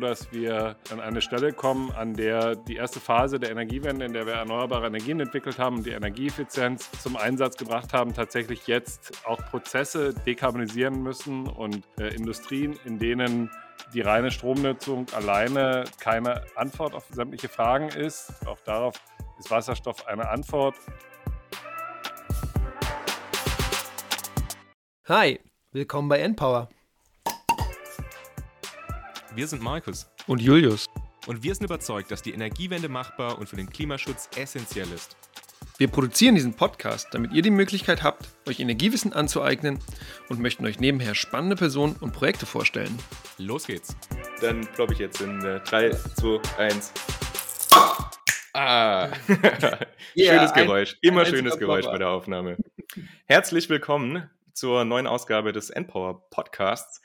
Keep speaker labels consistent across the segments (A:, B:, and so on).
A: dass wir an eine Stelle kommen, an der die erste Phase der Energiewende, in der wir erneuerbare Energien entwickelt haben und die Energieeffizienz zum Einsatz gebracht haben, tatsächlich jetzt auch Prozesse dekarbonisieren müssen und äh, Industrien, in denen die reine Stromnutzung alleine keine Antwort auf sämtliche Fragen ist. Auch darauf ist Wasserstoff eine Antwort.
B: Hi, willkommen bei Npower.
C: Wir sind Markus
B: und Julius.
C: Und wir sind überzeugt, dass die Energiewende machbar und für den Klimaschutz essentiell ist.
B: Wir produzieren diesen Podcast, damit ihr die Möglichkeit habt, euch Energiewissen anzueignen und möchten euch nebenher spannende Personen und Projekte vorstellen.
C: Los geht's.
D: Dann glaube ich jetzt in 3, 2, 1. Ah, yeah, schönes Geräusch. Immer schönes Geräusch bei der Aufnahme. Herzlich willkommen zur neuen Ausgabe des Endpower Podcasts.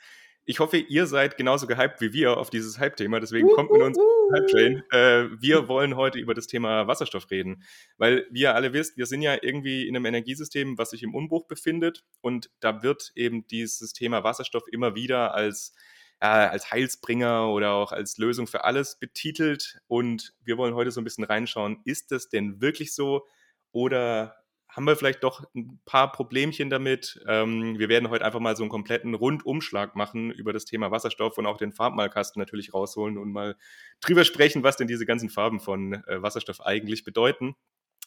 D: Ich hoffe, ihr seid genauso gehypt wie wir auf dieses Hype-Thema, deswegen kommt mit uns Hype-Train. Äh, wir wollen heute über das Thema Wasserstoff reden, weil wie ihr alle wisst, wir sind ja irgendwie in einem Energiesystem, was sich im Umbruch befindet und da wird eben dieses Thema Wasserstoff immer wieder als äh, als Heilsbringer oder auch als Lösung für alles betitelt. Und wir wollen heute so ein bisschen reinschauen, ist das denn wirklich so oder haben wir vielleicht doch ein paar Problemchen damit. Ähm, wir werden heute einfach mal so einen kompletten Rundumschlag machen über das Thema Wasserstoff und auch den Farbmalkasten natürlich rausholen und mal drüber sprechen, was denn diese ganzen Farben von äh, Wasserstoff eigentlich bedeuten.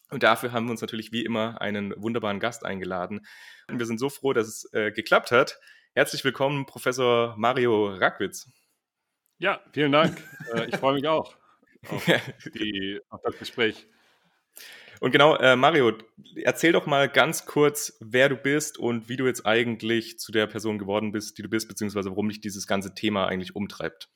D: Und dafür haben wir uns natürlich wie immer einen wunderbaren Gast eingeladen. Und wir sind so froh, dass es äh, geklappt hat. Herzlich willkommen, Professor Mario Rackwitz.
A: Ja, vielen Dank. äh, ich freue mich auch auf, die, auf das Gespräch.
D: Und genau, äh, Mario, erzähl doch mal ganz kurz, wer du bist und wie du jetzt eigentlich zu der Person geworden bist, die du bist, beziehungsweise warum dich dieses ganze Thema eigentlich umtreibt.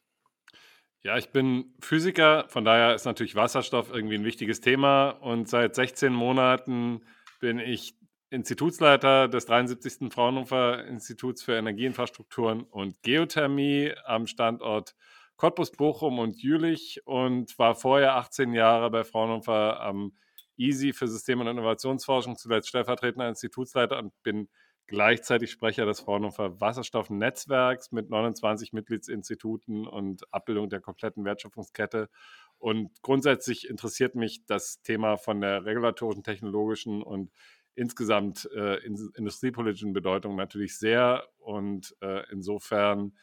A: Ja, ich bin Physiker, von daher ist natürlich Wasserstoff irgendwie ein wichtiges Thema und seit 16 Monaten bin ich Institutsleiter des 73. Fraunhofer Instituts für Energieinfrastrukturen und Geothermie am Standort Cottbus, Bochum und Jülich und war vorher 18 Jahre bei Fraunhofer am EASY für System- und Innovationsforschung, zuletzt stellvertretender Institutsleiter und bin gleichzeitig Sprecher des Fraunhofer Wasserstoffnetzwerks mit 29 Mitgliedsinstituten und Abbildung der kompletten Wertschöpfungskette. Und grundsätzlich interessiert mich das Thema von der regulatorischen, technologischen und insgesamt äh, in, industriepolitischen Bedeutung natürlich sehr. Und äh, insofern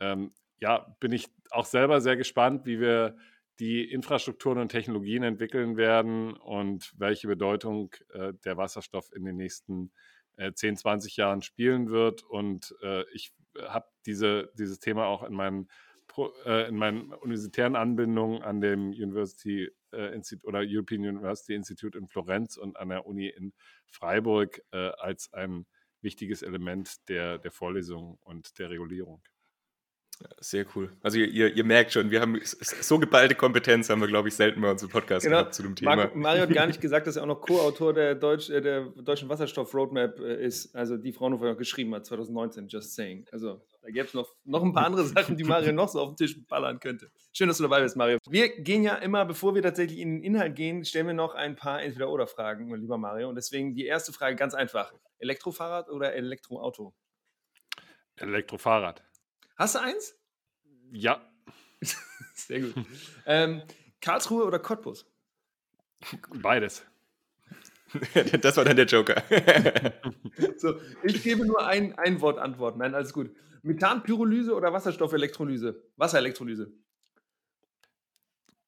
A: ähm, ja, bin ich auch selber sehr gespannt, wie wir die Infrastrukturen und Technologien entwickeln werden und welche Bedeutung äh, der Wasserstoff in den nächsten äh, 10, 20 Jahren spielen wird. Und äh, ich habe diese, dieses Thema auch in meinen, äh, in meinen universitären Anbindungen an dem University äh, Institute oder European University Institute in Florenz und an der Uni in Freiburg äh, als ein wichtiges Element der, der Vorlesung und der Regulierung.
D: Sehr cool. Also ihr, ihr, merkt schon, wir haben so geballte Kompetenz, haben wir, glaube ich, selten bei uns im Podcast genau. gehabt zu dem Thema.
B: Mar Mario hat gar nicht gesagt, dass er auch noch Co-Autor der, Deutsch, äh, der deutschen Wasserstoff-Roadmap äh, ist, also die Fraunhofer geschrieben hat, 2019, just saying. Also da gäbe es noch, noch ein paar andere Sachen, die Mario noch so auf den Tisch ballern könnte. Schön, dass du dabei bist, Mario. Wir gehen ja immer, bevor wir tatsächlich in den Inhalt gehen, stellen wir noch ein paar Entweder-Oder-Fragen, lieber Mario. Und deswegen die erste Frage ganz einfach. Elektrofahrrad oder Elektroauto?
A: Elektrofahrrad.
B: Hast du eins?
A: Ja.
B: Sehr gut. ähm, Karlsruhe oder Cottbus?
A: Beides.
D: das war dann der Joker.
B: so, ich gebe nur ein, ein Wort Antwort. Nein, alles gut. Methanpyrolyse oder Wasserstoffelektrolyse? Wasserelektrolyse.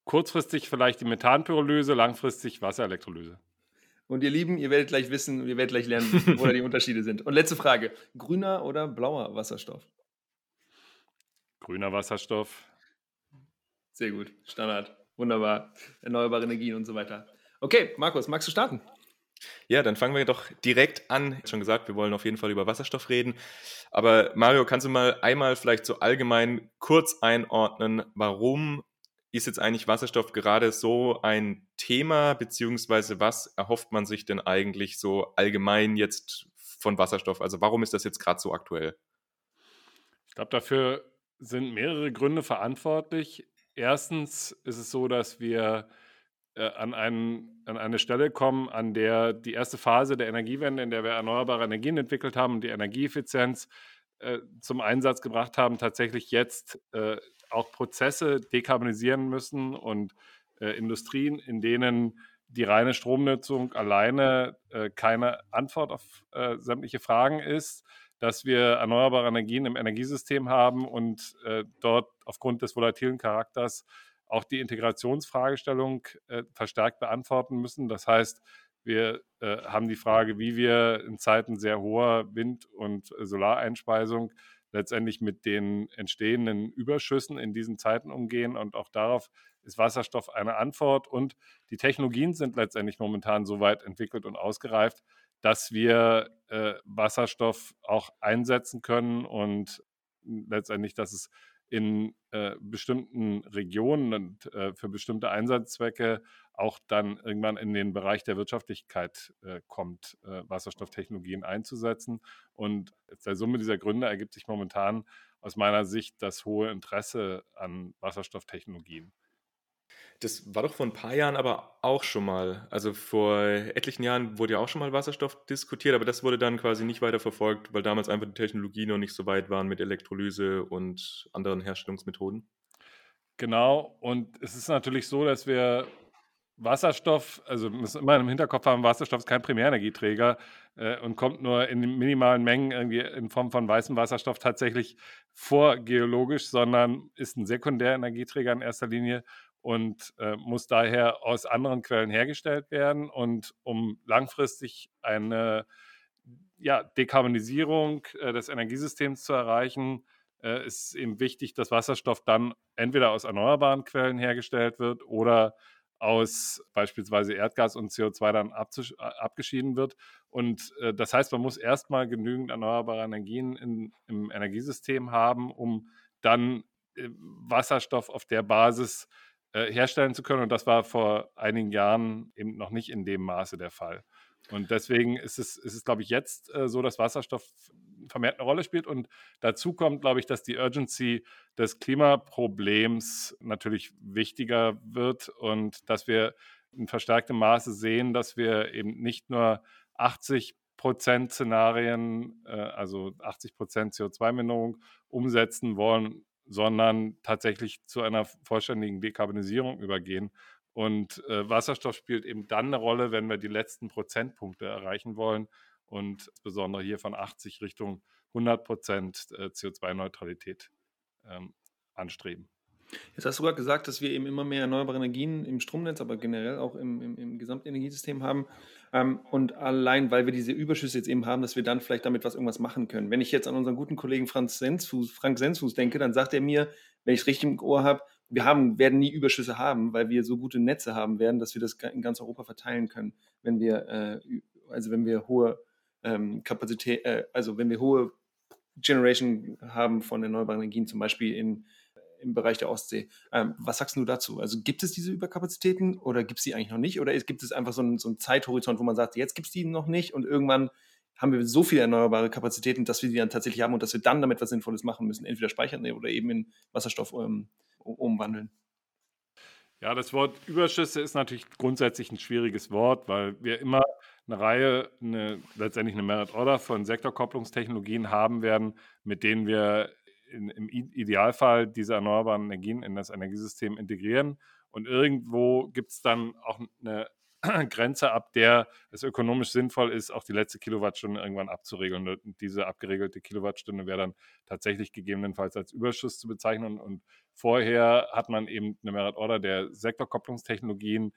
A: Kurzfristig vielleicht die Methanpyrolyse, langfristig Wasserelektrolyse.
B: Und ihr Lieben, ihr werdet gleich wissen, ihr werdet gleich lernen, wo da die Unterschiede sind. Und letzte Frage: Grüner oder blauer Wasserstoff?
A: Grüner Wasserstoff.
B: Sehr gut. Standard. Wunderbar. Erneuerbare Energien und so weiter. Okay, Markus, magst du starten?
D: Ja, dann fangen wir doch direkt an. Schon gesagt, wir wollen auf jeden Fall über Wasserstoff reden. Aber Mario, kannst du mal einmal vielleicht so allgemein kurz einordnen, warum ist jetzt eigentlich Wasserstoff gerade so ein Thema, beziehungsweise was erhofft man sich denn eigentlich so allgemein jetzt von Wasserstoff? Also warum ist das jetzt gerade so aktuell?
A: Ich glaube, dafür sind mehrere Gründe verantwortlich. Erstens ist es so, dass wir äh, an, einen, an eine Stelle kommen, an der die erste Phase der Energiewende, in der wir erneuerbare Energien entwickelt haben und die Energieeffizienz äh, zum Einsatz gebracht haben, tatsächlich jetzt äh, auch Prozesse dekarbonisieren müssen und äh, Industrien, in denen die reine Stromnutzung alleine äh, keine Antwort auf äh, sämtliche Fragen ist, dass wir erneuerbare Energien im Energiesystem haben und äh, dort aufgrund des volatilen Charakters auch die Integrationsfragestellung äh, verstärkt beantworten müssen. Das heißt, wir äh, haben die Frage, wie wir in Zeiten sehr hoher Wind- und Solareinspeisung letztendlich mit den entstehenden Überschüssen in diesen Zeiten umgehen. Und auch darauf ist Wasserstoff eine Antwort. Und die Technologien sind letztendlich momentan so weit entwickelt und ausgereift, dass wir äh, Wasserstoff auch einsetzen können und letztendlich, dass es in äh, bestimmten Regionen und äh, für bestimmte Einsatzzwecke auch dann irgendwann in den Bereich der Wirtschaftlichkeit äh, kommt, äh, Wasserstofftechnologien einzusetzen. Und aus der Summe dieser Gründe ergibt sich momentan aus meiner Sicht das hohe Interesse an Wasserstofftechnologien.
D: Das war doch vor ein paar Jahren aber auch schon mal. Also vor etlichen Jahren wurde ja auch schon mal Wasserstoff diskutiert, aber das wurde dann quasi nicht weiter verfolgt, weil damals einfach die Technologie noch nicht so weit waren mit Elektrolyse und anderen Herstellungsmethoden.
A: Genau, und es ist natürlich so, dass wir Wasserstoff, also müssen immer im Hinterkopf haben, Wasserstoff ist kein Primärenergieträger äh, und kommt nur in minimalen Mengen irgendwie in Form von weißem Wasserstoff tatsächlich vor geologisch, sondern ist ein Sekundärenergieträger in erster Linie und äh, muss daher aus anderen Quellen hergestellt werden. Und um langfristig eine ja, Dekarbonisierung äh, des Energiesystems zu erreichen, äh, ist eben wichtig, dass Wasserstoff dann entweder aus erneuerbaren Quellen hergestellt wird oder aus beispielsweise Erdgas und CO2 dann abgeschieden wird. Und äh, das heißt, man muss erstmal genügend erneuerbare Energien in, im Energiesystem haben, um dann äh, Wasserstoff auf der Basis äh, herstellen zu können. Und das war vor einigen Jahren eben noch nicht in dem Maße der Fall. Und deswegen ist es, ist es glaube ich, jetzt äh, so, dass Wasserstoff vermehrt eine Rolle spielt. Und dazu kommt, glaube ich, dass die Urgency des Klimaproblems natürlich wichtiger wird und dass wir in verstärktem Maße sehen, dass wir eben nicht nur 80 Prozent Szenarien, äh, also 80 Prozent CO2-Minderung umsetzen wollen, sondern tatsächlich zu einer vollständigen Dekarbonisierung übergehen. Und äh, Wasserstoff spielt eben dann eine Rolle, wenn wir die letzten Prozentpunkte erreichen wollen und insbesondere hier von 80 Richtung 100 Prozent äh, CO2-Neutralität ähm, anstreben.
B: Jetzt hast du gerade gesagt, dass wir eben immer mehr erneuerbare Energien im Stromnetz, aber generell auch im, im, im Gesamtenergiesystem haben. Ähm, und allein, weil wir diese Überschüsse jetzt eben haben, dass wir dann vielleicht damit was irgendwas machen können. Wenn ich jetzt an unseren guten Kollegen Franz Sensfuß, Frank Sensfuß denke, dann sagt er mir, wenn ich es richtig im Ohr habe, wir haben, werden nie Überschüsse haben, weil wir so gute Netze haben werden, dass wir das in ganz Europa verteilen können, wenn wir, äh, also wenn wir hohe ähm, Kapazität, äh, also wenn wir hohe Generation haben von erneuerbaren Energien, zum Beispiel in im Bereich der Ostsee. Ähm, was sagst du dazu? Also gibt es diese Überkapazitäten oder gibt es die eigentlich noch nicht? Oder gibt es einfach so einen, so einen Zeithorizont, wo man sagt, jetzt gibt es die noch nicht und irgendwann haben wir so viele erneuerbare Kapazitäten, dass wir die dann tatsächlich haben und dass wir dann damit was Sinnvolles machen müssen, entweder speichern oder eben in Wasserstoff um, umwandeln.
A: Ja, das Wort Überschüsse ist natürlich grundsätzlich ein schwieriges Wort, weil wir immer eine Reihe, eine, letztendlich eine Merit Order von Sektorkopplungstechnologien haben werden, mit denen wir in, im Idealfall diese erneuerbaren Energien in das Energiesystem integrieren. Und irgendwo gibt es dann auch eine Grenze, ab der es ökonomisch sinnvoll ist, auch die letzte Kilowattstunde irgendwann abzuregeln. Und diese abgeregelte Kilowattstunde wäre dann tatsächlich gegebenenfalls als Überschuss zu bezeichnen. Und vorher hat man eben eine Merit Order der Sektorkopplungstechnologien,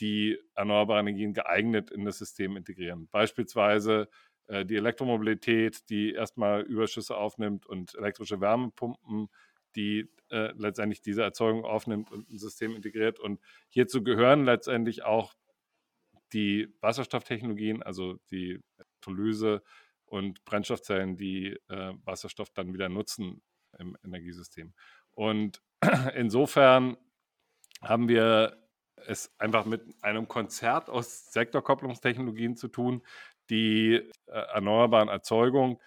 A: die erneuerbare Energien geeignet in das System integrieren. Beispielsweise äh, die Elektromobilität, die erstmal Überschüsse aufnimmt und elektrische Wärmepumpen, die äh, letztendlich diese Erzeugung aufnimmt und ein System integriert. Und hierzu gehören letztendlich auch die Wasserstofftechnologien, also die Elektrolyse und Brennstoffzellen, die äh, Wasserstoff dann wieder nutzen im Energiesystem. Und insofern haben wir es einfach mit einem Konzert aus Sektorkopplungstechnologien zu tun, die äh, erneuerbaren Erzeugung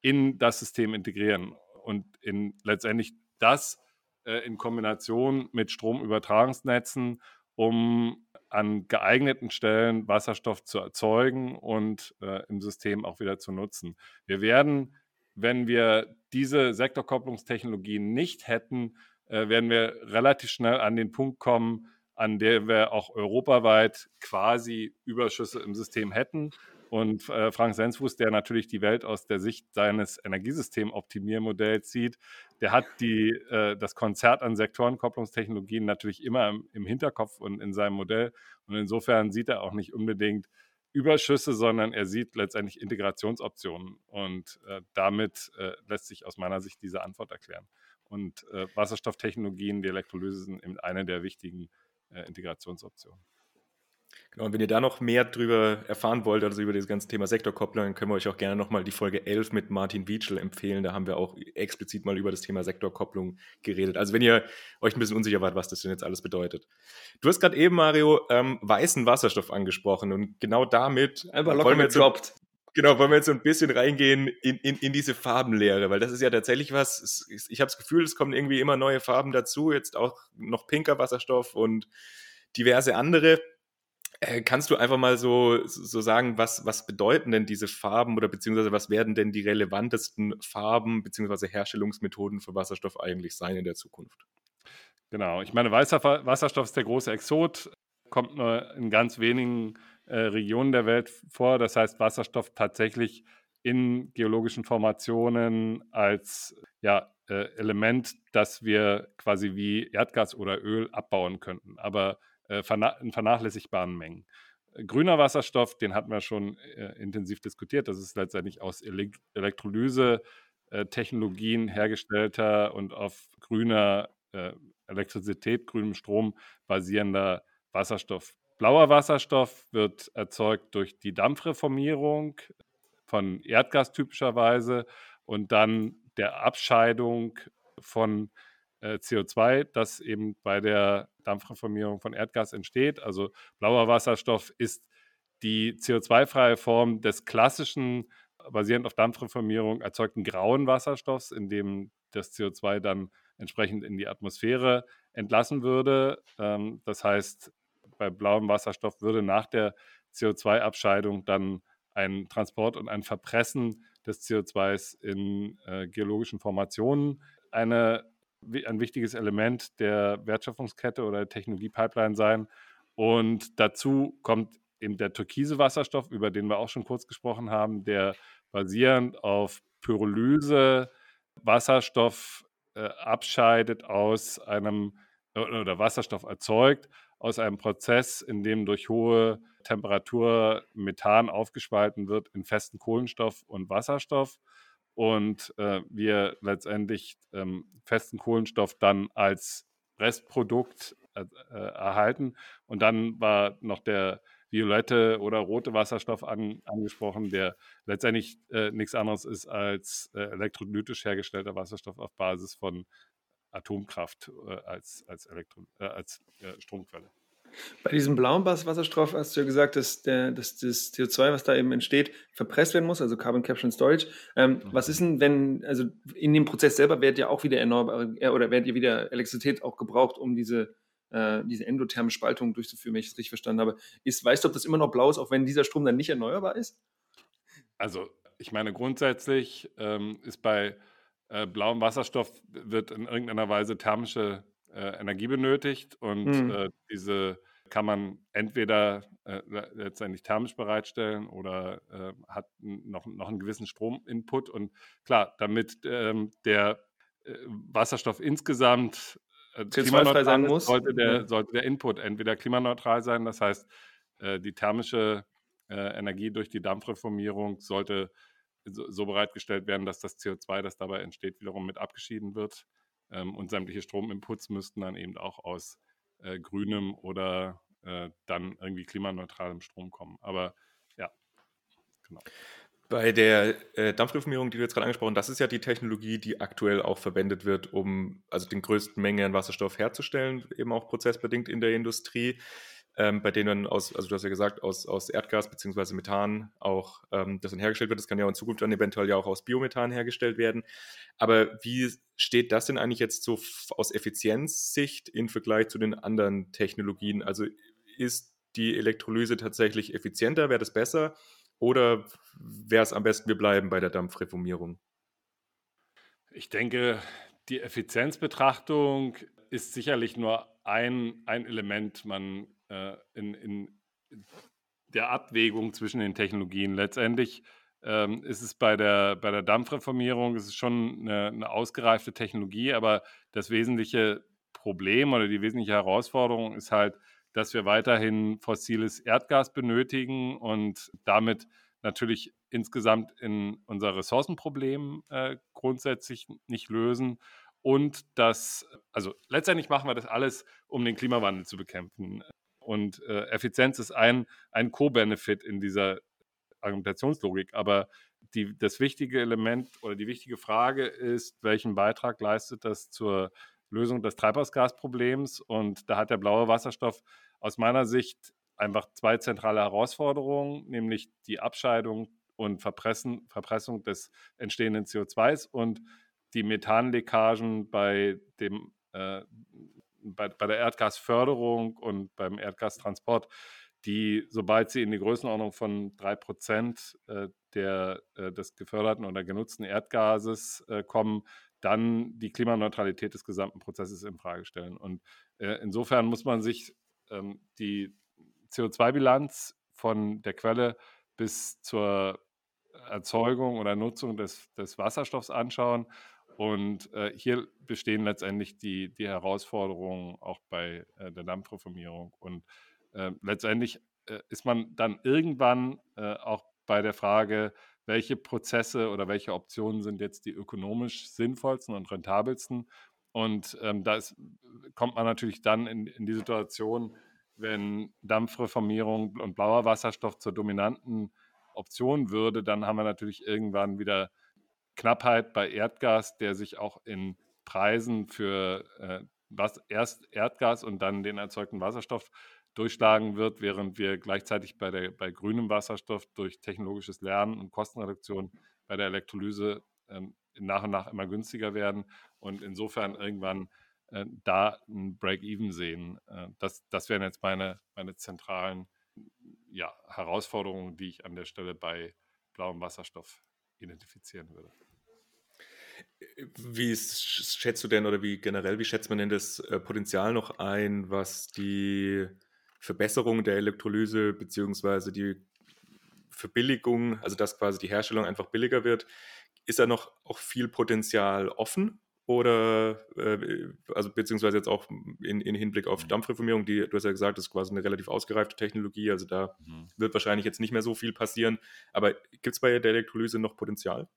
A: in das System integrieren und in letztendlich das äh, in Kombination mit Stromübertragungsnetzen, um an geeigneten Stellen Wasserstoff zu erzeugen und äh, im System auch wieder zu nutzen. Wir werden, wenn wir diese Sektorkopplungstechnologien nicht hätten, äh, werden wir relativ schnell an den Punkt kommen, an der wir auch europaweit quasi Überschüsse im System hätten. Und äh, Frank Sensfuß, der natürlich die Welt aus der Sicht seines Energiesystem-Optimiermodells sieht, der hat die, äh, das Konzert an Sektorenkopplungstechnologien natürlich immer im, im, Hinterkopf und in seinem Modell. Und insofern sieht er auch nicht unbedingt Überschüsse, sondern er sieht letztendlich Integrationsoptionen. Und äh, damit äh, lässt sich aus meiner Sicht diese Antwort erklären. Und äh, Wasserstofftechnologien, die Elektrolyse sind eine der wichtigen äh, Integrationsoptionen.
D: Genau, und wenn ihr da noch mehr drüber erfahren wollt, also über das ganze Thema Sektorkopplung, dann können wir euch auch gerne nochmal die Folge 11 mit Martin Wietschel empfehlen. Da haben wir auch explizit mal über das Thema Sektorkopplung geredet. Also wenn ihr euch ein bisschen unsicher wart, was das denn jetzt alles bedeutet. Du hast gerade eben, Mario, ähm, weißen Wasserstoff angesprochen und genau damit
B: Einfach locker wollen wir jetzt
D: Genau, wollen wir jetzt so ein bisschen reingehen in, in, in diese Farbenlehre, weil das ist ja tatsächlich was, ich habe das Gefühl, es kommen irgendwie immer neue Farben dazu, jetzt auch noch pinker Wasserstoff und diverse andere. Äh, kannst du einfach mal so, so sagen, was, was bedeuten denn diese Farben oder beziehungsweise was werden denn die relevantesten Farben beziehungsweise Herstellungsmethoden für Wasserstoff eigentlich sein in der Zukunft?
A: Genau, ich meine, Wasserstoff ist der große Exot, kommt nur in ganz wenigen äh, Regionen der Welt vor. Das heißt, Wasserstoff tatsächlich in geologischen Formationen als ja, äh, Element, das wir quasi wie Erdgas oder Öl abbauen könnten. Aber äh, in vernachlässigbaren Mengen. Grüner Wasserstoff, den hatten wir schon äh, intensiv diskutiert. Das ist letztendlich aus Elek Elektrolyse-Technologien hergestellter und auf grüner äh, Elektrizität, grünem Strom basierender Wasserstoff. Blauer Wasserstoff wird erzeugt durch die Dampfreformierung von Erdgas typischerweise und dann der Abscheidung von äh, CO2, das eben bei der Dampfreformierung von Erdgas entsteht. Also blauer Wasserstoff ist die CO2-freie Form des klassischen, basierend auf Dampfreformierung erzeugten grauen Wasserstoffs, in dem das CO2 dann entsprechend in die Atmosphäre entlassen würde. Ähm, das heißt, bei blauem Wasserstoff würde nach der CO2-Abscheidung dann ein Transport und ein Verpressen des CO2s in äh, geologischen Formationen eine ein wichtiges Element der Wertschöpfungskette oder der Technologiepipeline sein. Und dazu kommt eben der türkise Wasserstoff, über den wir auch schon kurz gesprochen haben, der basierend auf Pyrolyse Wasserstoff äh, abscheidet aus einem oder Wasserstoff erzeugt aus einem Prozess, in dem durch hohe Temperatur Methan aufgespalten wird in festen Kohlenstoff und Wasserstoff und äh, wir letztendlich ähm, festen Kohlenstoff dann als Restprodukt äh, äh, erhalten. Und dann war noch der violette oder rote Wasserstoff an, angesprochen, der letztendlich äh, nichts anderes ist als äh, elektrolytisch hergestellter Wasserstoff auf Basis von Atomkraft äh, als, als, Elektro, als Stromquelle.
B: Bei diesem blauen Wasserstoff hast du ja gesagt, dass, der, dass das CO2, was da eben entsteht, verpresst werden muss, also Carbon Capture and Storage. Ähm, mhm. Was ist denn, wenn, also in dem Prozess selber wird ja auch wieder erneuerbare äh, oder wird ja wieder Elektrizität auch gebraucht, um diese, äh, diese endotherme Spaltung durchzuführen, wenn ich es richtig verstanden habe. Ist, weißt du, ob das immer noch blau ist, auch wenn dieser Strom dann nicht erneuerbar ist?
A: Also, ich meine, grundsätzlich ähm, ist bei äh, blauem Wasserstoff wird in irgendeiner Weise thermische äh, Energie benötigt und mhm. äh, diese kann man entweder äh, letztendlich thermisch bereitstellen oder äh, hat noch, noch einen gewissen Strominput. Und klar, damit ähm, der äh, Wasserstoff insgesamt
B: äh, klimaneutral sein muss,
A: sollte der, ja. sollte der Input entweder klimaneutral sein, das heißt, die thermische Energie durch die Dampfreformierung sollte so, so bereitgestellt werden, dass das CO2, das dabei entsteht, wiederum mit abgeschieden wird. Ähm, und sämtliche Strominputs müssten dann eben auch aus äh, grünem oder äh, dann irgendwie klimaneutralem Strom kommen. Aber ja,
D: genau. Bei der äh, Dampfreformierung, die du jetzt gerade angesprochen hast, das ist ja die Technologie, die aktuell auch verwendet wird, um also den größten Mengen an Wasserstoff herzustellen, eben auch prozessbedingt in der Industrie ähm, bei denen aus, also du hast ja gesagt, aus, aus Erdgas bzw. Methan auch ähm, das dann hergestellt wird. Das kann ja in Zukunft dann eventuell ja auch aus Biomethan hergestellt werden. Aber wie steht das denn eigentlich jetzt so aus Effizienzsicht im Vergleich zu den anderen Technologien? Also ist die Elektrolyse tatsächlich effizienter? Wäre das besser? Oder wäre es am besten, wir bleiben bei der Dampfreformierung?
A: Ich denke, die Effizienzbetrachtung ist sicherlich nur ein, ein Element man, äh, in, in der Abwägung zwischen den Technologien. Letztendlich ähm, ist es bei der, bei der Dampfreformierung ist es schon eine, eine, ausgereifte Technologie, aber das wesentliche Problem oder die wesentliche Herausforderung ist halt, dass wir weiterhin fossiles Erdgas benötigen und damit natürlich insgesamt in unser Ressourcenproblem äh, grundsätzlich nicht lösen. Und das, also letztendlich machen wir das alles, um den Klimawandel zu bekämpfen. Und äh, Effizienz ist ein, ein Co-Benefit in dieser Argumentationslogik. Aber die, das wichtige Element oder die wichtige Frage ist, welchen Beitrag leistet das zur Lösung des Treibhausgasproblems? Und da hat der blaue Wasserstoff aus meiner Sicht einfach zwei zentrale Herausforderungen, nämlich die Abscheidung und Verpressen, Verpressung des entstehenden CO2s und die Methanleckagen bei, dem, äh, bei, bei der Erdgasförderung und beim Erdgastransport, die, sobald sie in die Größenordnung von 3% äh, der, äh, des geförderten oder genutzten Erdgases äh, kommen, dann die Klimaneutralität des gesamten Prozesses in Frage stellen. Und äh, insofern muss man sich ähm, die CO2-Bilanz von der Quelle bis zur Erzeugung oder Nutzung des, des Wasserstoffs anschauen. Und äh, hier bestehen letztendlich die, die Herausforderungen auch bei äh, der Dampfreformierung. Und äh, letztendlich äh, ist man dann irgendwann äh, auch bei der Frage, welche Prozesse oder welche Optionen sind jetzt die ökonomisch sinnvollsten und rentabelsten. Und ähm, da kommt man natürlich dann in, in die Situation, wenn Dampfreformierung und blauer Wasserstoff zur dominanten Option würde, dann haben wir natürlich irgendwann wieder Knappheit bei Erdgas, der sich auch in Preisen für äh, was, erst Erdgas und dann den erzeugten Wasserstoff durchschlagen wird, während wir gleichzeitig bei, der, bei grünem Wasserstoff durch technologisches Lernen und Kostenreduktion bei der Elektrolyse ähm, nach und nach immer günstiger werden und insofern irgendwann äh, da ein Break-Even sehen. Äh, das, das wären jetzt meine, meine zentralen ja, Herausforderungen, die ich an der Stelle bei blauem Wasserstoff identifizieren würde.
D: Wie schätzt du denn oder wie generell, wie schätzt man denn das äh, Potenzial noch ein, was die Verbesserung der Elektrolyse beziehungsweise die Verbilligung, also dass quasi die Herstellung einfach billiger wird, ist da noch auch viel Potenzial offen? Oder, äh, also beziehungsweise jetzt auch in, in Hinblick auf mhm. Dampfreformierung, die, du hast ja gesagt, das ist quasi eine relativ ausgereifte Technologie, also da mhm. wird wahrscheinlich jetzt nicht mehr so viel passieren. Aber gibt es bei der Elektrolyse noch Potenzial?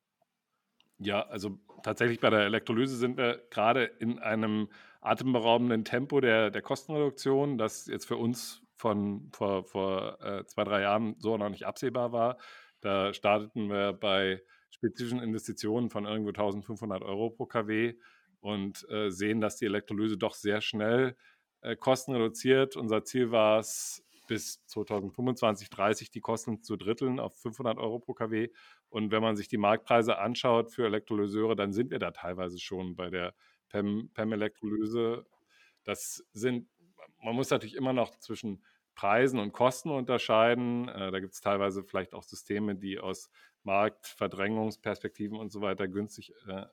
A: Ja, also tatsächlich bei der Elektrolyse sind wir gerade in einem atemberaubenden Tempo der, der Kostenreduktion, das jetzt für uns von vor, vor äh, zwei, drei Jahren so noch nicht absehbar war. Da starteten wir bei spezifischen Investitionen von irgendwo 1500 Euro pro kW und äh, sehen, dass die Elektrolyse doch sehr schnell äh, Kosten reduziert. Unser Ziel war es, bis 2025, 30 die Kosten zu dritteln auf 500 Euro pro kW. Und wenn man sich die Marktpreise anschaut für Elektrolyseure, dann sind wir da teilweise schon bei der PEM-Elektrolyse. das sind, man muss natürlich immer noch zwischen Preisen und Kosten unterscheiden. Äh, da gibt es teilweise vielleicht auch Systeme, die aus Marktverdrängungsperspektiven und so weiter günstig äh,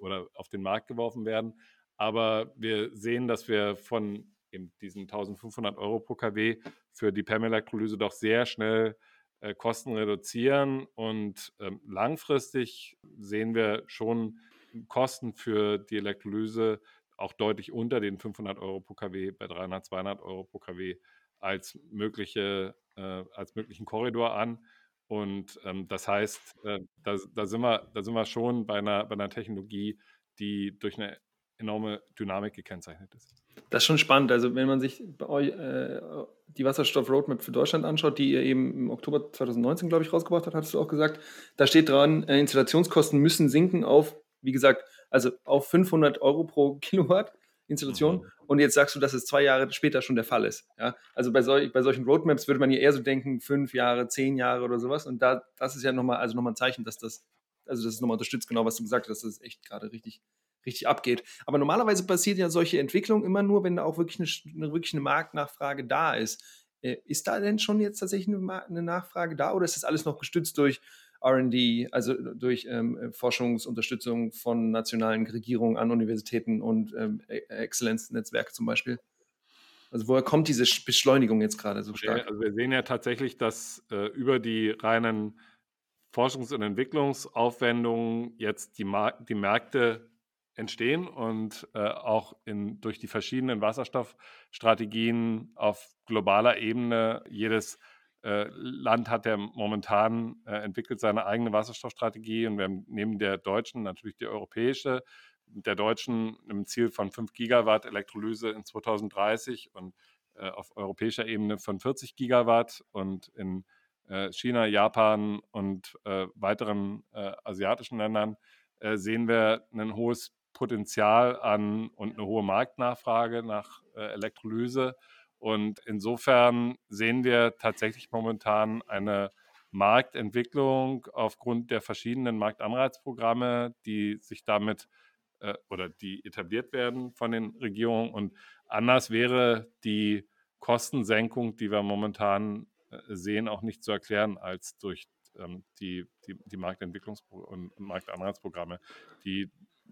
A: oder auf den Markt geworfen werden. Aber wir sehen, dass wir von eben diesen 1500 Euro pro kW für die PEM-Elektrolyse doch sehr schnell äh, Kosten reduzieren und ähm, langfristig sehen wir schon Kosten für die Elektrolyse auch deutlich unter den 500 Euro pro kW bei 300, 200 Euro pro kW als, mögliche, äh, als möglichen Korridor an. Und ähm, das heißt, äh, da, da, sind wir, da sind wir schon bei einer, bei einer Technologie, die durch eine enorme Dynamik gekennzeichnet ist.
B: Das ist schon spannend. Also wenn man sich bei euch äh, die Wasserstoff-Roadmap für Deutschland anschaut, die ihr eben im Oktober 2019, glaube ich, rausgebracht habt, hattest du auch gesagt, da steht dran, äh, Installationskosten müssen sinken auf, wie gesagt, also auf 500 Euro pro Kilowatt. Installation. Mhm. Und jetzt sagst du, dass es zwei Jahre später schon der Fall ist. Ja? Also bei, sol bei solchen Roadmaps würde man ja eher so denken, fünf Jahre, zehn Jahre oder sowas. Und da, das ist ja nochmal, also nochmal ein Zeichen, dass das, also das ist nochmal unterstützt, genau was du gesagt hast, dass das echt gerade richtig, richtig abgeht. Aber normalerweise passiert ja solche Entwicklungen immer nur, wenn da auch wirklich eine, wirklich eine Marktnachfrage da ist. Äh, ist da denn schon jetzt tatsächlich eine, eine Nachfrage da oder ist das alles noch gestützt durch RD, also durch ähm, Forschungsunterstützung von nationalen Regierungen an Universitäten und ähm, e-, Exzellenznetzwerke zum Beispiel? Also woher kommt diese Beschleunigung jetzt gerade so stark?
A: Also wir sehen ja tatsächlich, dass äh, über die reinen Forschungs- und Entwicklungsaufwendungen jetzt die, Mar die Märkte entstehen und äh, auch in, durch die verschiedenen Wasserstoffstrategien auf globaler Ebene jedes Land hat ja momentan äh, entwickelt seine eigene Wasserstoffstrategie und wir haben neben der deutschen natürlich die europäische, der deutschen im Ziel von 5 Gigawatt Elektrolyse in 2030 und äh, auf europäischer Ebene von 40 Gigawatt und in äh, China, Japan und äh, weiteren äh, asiatischen Ländern sehen wir ein hohes Potenzial an und eine hohe Marktnachfrage nach Elektrolyse. Und insofern sehen wir tatsächlich momentan eine Marktentwicklung aufgrund der verschiedenen Marktanreizprogramme, die sich damit äh, oder die etabliert werden von den Regierungen. Und anders wäre die Kostensenkung, die wir momentan äh, sehen, auch nicht zu erklären als durch ähm, die, die, die Marktentwicklungs- und Marktanreizprogramme, die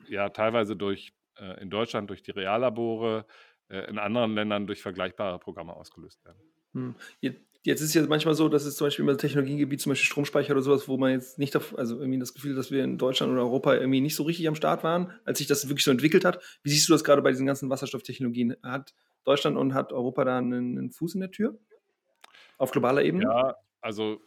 A: ja teilweise durch äh, in Deutschland durch die Reallabore, in anderen Ländern durch vergleichbare Programme ausgelöst werden.
B: Hm. Jetzt ist es ja manchmal so, dass es zum Beispiel im Technologiegebiet, zum Beispiel Stromspeicher oder sowas, wo man jetzt nicht, auf, also irgendwie das Gefühl, dass wir in Deutschland oder Europa irgendwie nicht so richtig am Start waren, als sich das wirklich so entwickelt hat. Wie siehst du das gerade bei diesen ganzen Wasserstofftechnologien? Hat Deutschland und hat Europa da einen, einen Fuß in der Tür? Auf globaler Ebene?
A: Ja, also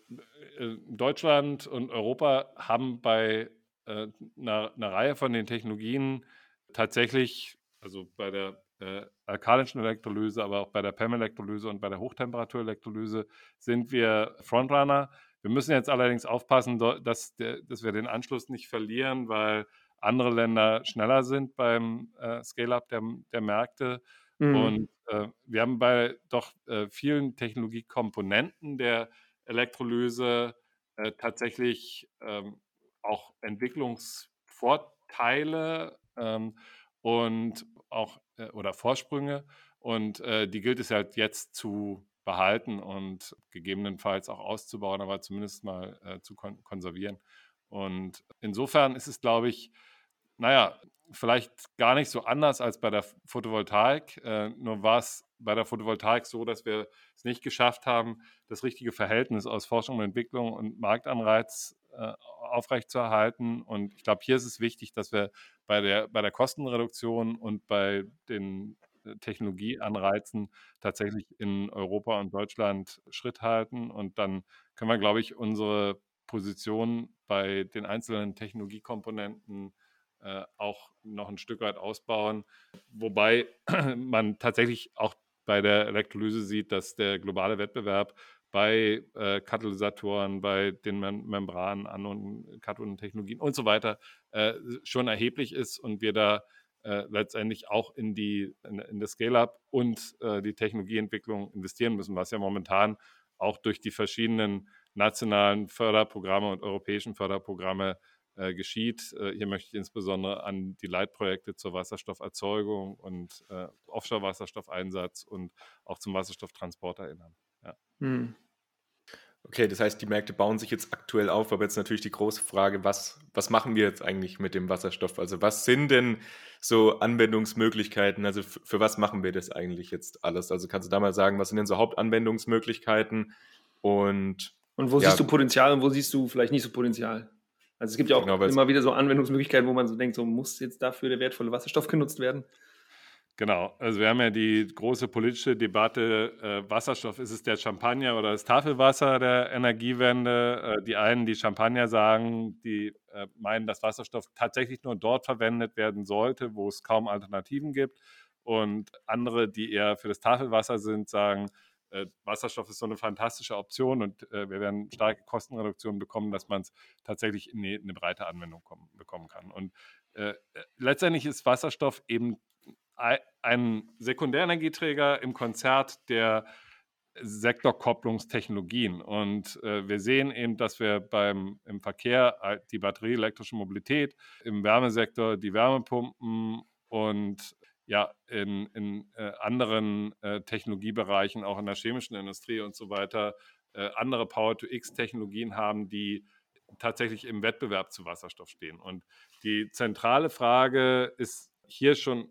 A: äh, Deutschland und Europa haben bei äh, einer, einer Reihe von den Technologien tatsächlich, also bei der äh, alkalischen Elektrolyse, aber auch bei der PEM-Elektrolyse und bei der Hochtemperaturelektrolyse sind wir Frontrunner. Wir müssen jetzt allerdings aufpassen, dass, der, dass wir den Anschluss nicht verlieren, weil andere Länder schneller sind beim äh, Scale-up der, der Märkte. Mhm. Und äh, wir haben bei doch äh, vielen Technologiekomponenten der Elektrolyse äh, tatsächlich ähm, auch Entwicklungsvorteile ähm, und auch äh, oder Vorsprünge. Und äh, die gilt es halt jetzt zu behalten und gegebenenfalls auch auszubauen, aber zumindest mal äh, zu kon konservieren. Und insofern ist es, glaube ich, naja, vielleicht gar nicht so anders als bei der Photovoltaik. Äh, nur war es bei der Photovoltaik so, dass wir es nicht geschafft haben, das richtige Verhältnis aus Forschung und Entwicklung und Marktanreiz äh, aufrechtzuerhalten. Und ich glaube, hier ist es wichtig, dass wir bei der, bei der Kostenreduktion und bei den äh, Technologieanreizen tatsächlich in Europa und Deutschland Schritt halten. Und dann können wir, glaube ich, unsere Position bei den einzelnen Technologiekomponenten äh, auch noch ein Stück weit ausbauen. Wobei man tatsächlich auch bei der Elektrolyse sieht, dass der globale Wettbewerb bei äh, Katalysatoren, bei den Mem Membranen, Anoden, Kathodentechnologien und so weiter äh, schon erheblich ist und wir da äh, letztendlich auch in die in, in das Scale-up und äh, die Technologieentwicklung investieren müssen, was ja momentan auch durch die verschiedenen nationalen Förderprogramme und europäischen Förderprogramme äh, geschieht. Äh, hier möchte ich insbesondere an die Leitprojekte zur Wasserstofferzeugung und Offshore-Wasserstoffeinsatz und auch zum Wasserstofftransport erinnern. Hm.
D: Okay, das heißt, die Märkte bauen sich jetzt aktuell auf, aber jetzt natürlich die große Frage, was, was machen wir jetzt eigentlich mit dem Wasserstoff? Also was sind denn so Anwendungsmöglichkeiten? Also für was machen wir das eigentlich jetzt alles? Also kannst du da mal sagen, was sind denn so Hauptanwendungsmöglichkeiten? Und,
B: und wo ja, siehst du Potenzial und wo siehst du vielleicht nicht so Potenzial? Also es gibt ja auch genau, immer wieder so Anwendungsmöglichkeiten, wo man so denkt, so muss jetzt dafür der wertvolle Wasserstoff genutzt werden.
A: Genau, also wir haben ja die große politische Debatte, äh, Wasserstoff, ist es der Champagner oder das Tafelwasser der Energiewende? Äh, die einen, die Champagner sagen, die äh, meinen, dass Wasserstoff tatsächlich nur dort verwendet werden sollte, wo es kaum Alternativen gibt. Und andere, die eher für das Tafelwasser sind, sagen, äh, Wasserstoff ist so eine fantastische Option und äh, wir werden starke Kostenreduktionen bekommen, dass man es tatsächlich in eine, breite Anwendung kommen, bekommen kann. Und äh, letztendlich ist Wasserstoff eben ein Sekundärenergieträger im Konzert der Sektorkopplungstechnologien. Und äh, wir sehen eben, dass wir beim, im Verkehr äh, die batterieelektrische Mobilität, im Wärmesektor die Wärmepumpen und ja, in, in äh, anderen äh, Technologiebereichen, auch in der chemischen Industrie und so weiter, äh, andere Power-to-X-Technologien haben, die tatsächlich im Wettbewerb zu Wasserstoff stehen. Und die zentrale Frage ist hier schon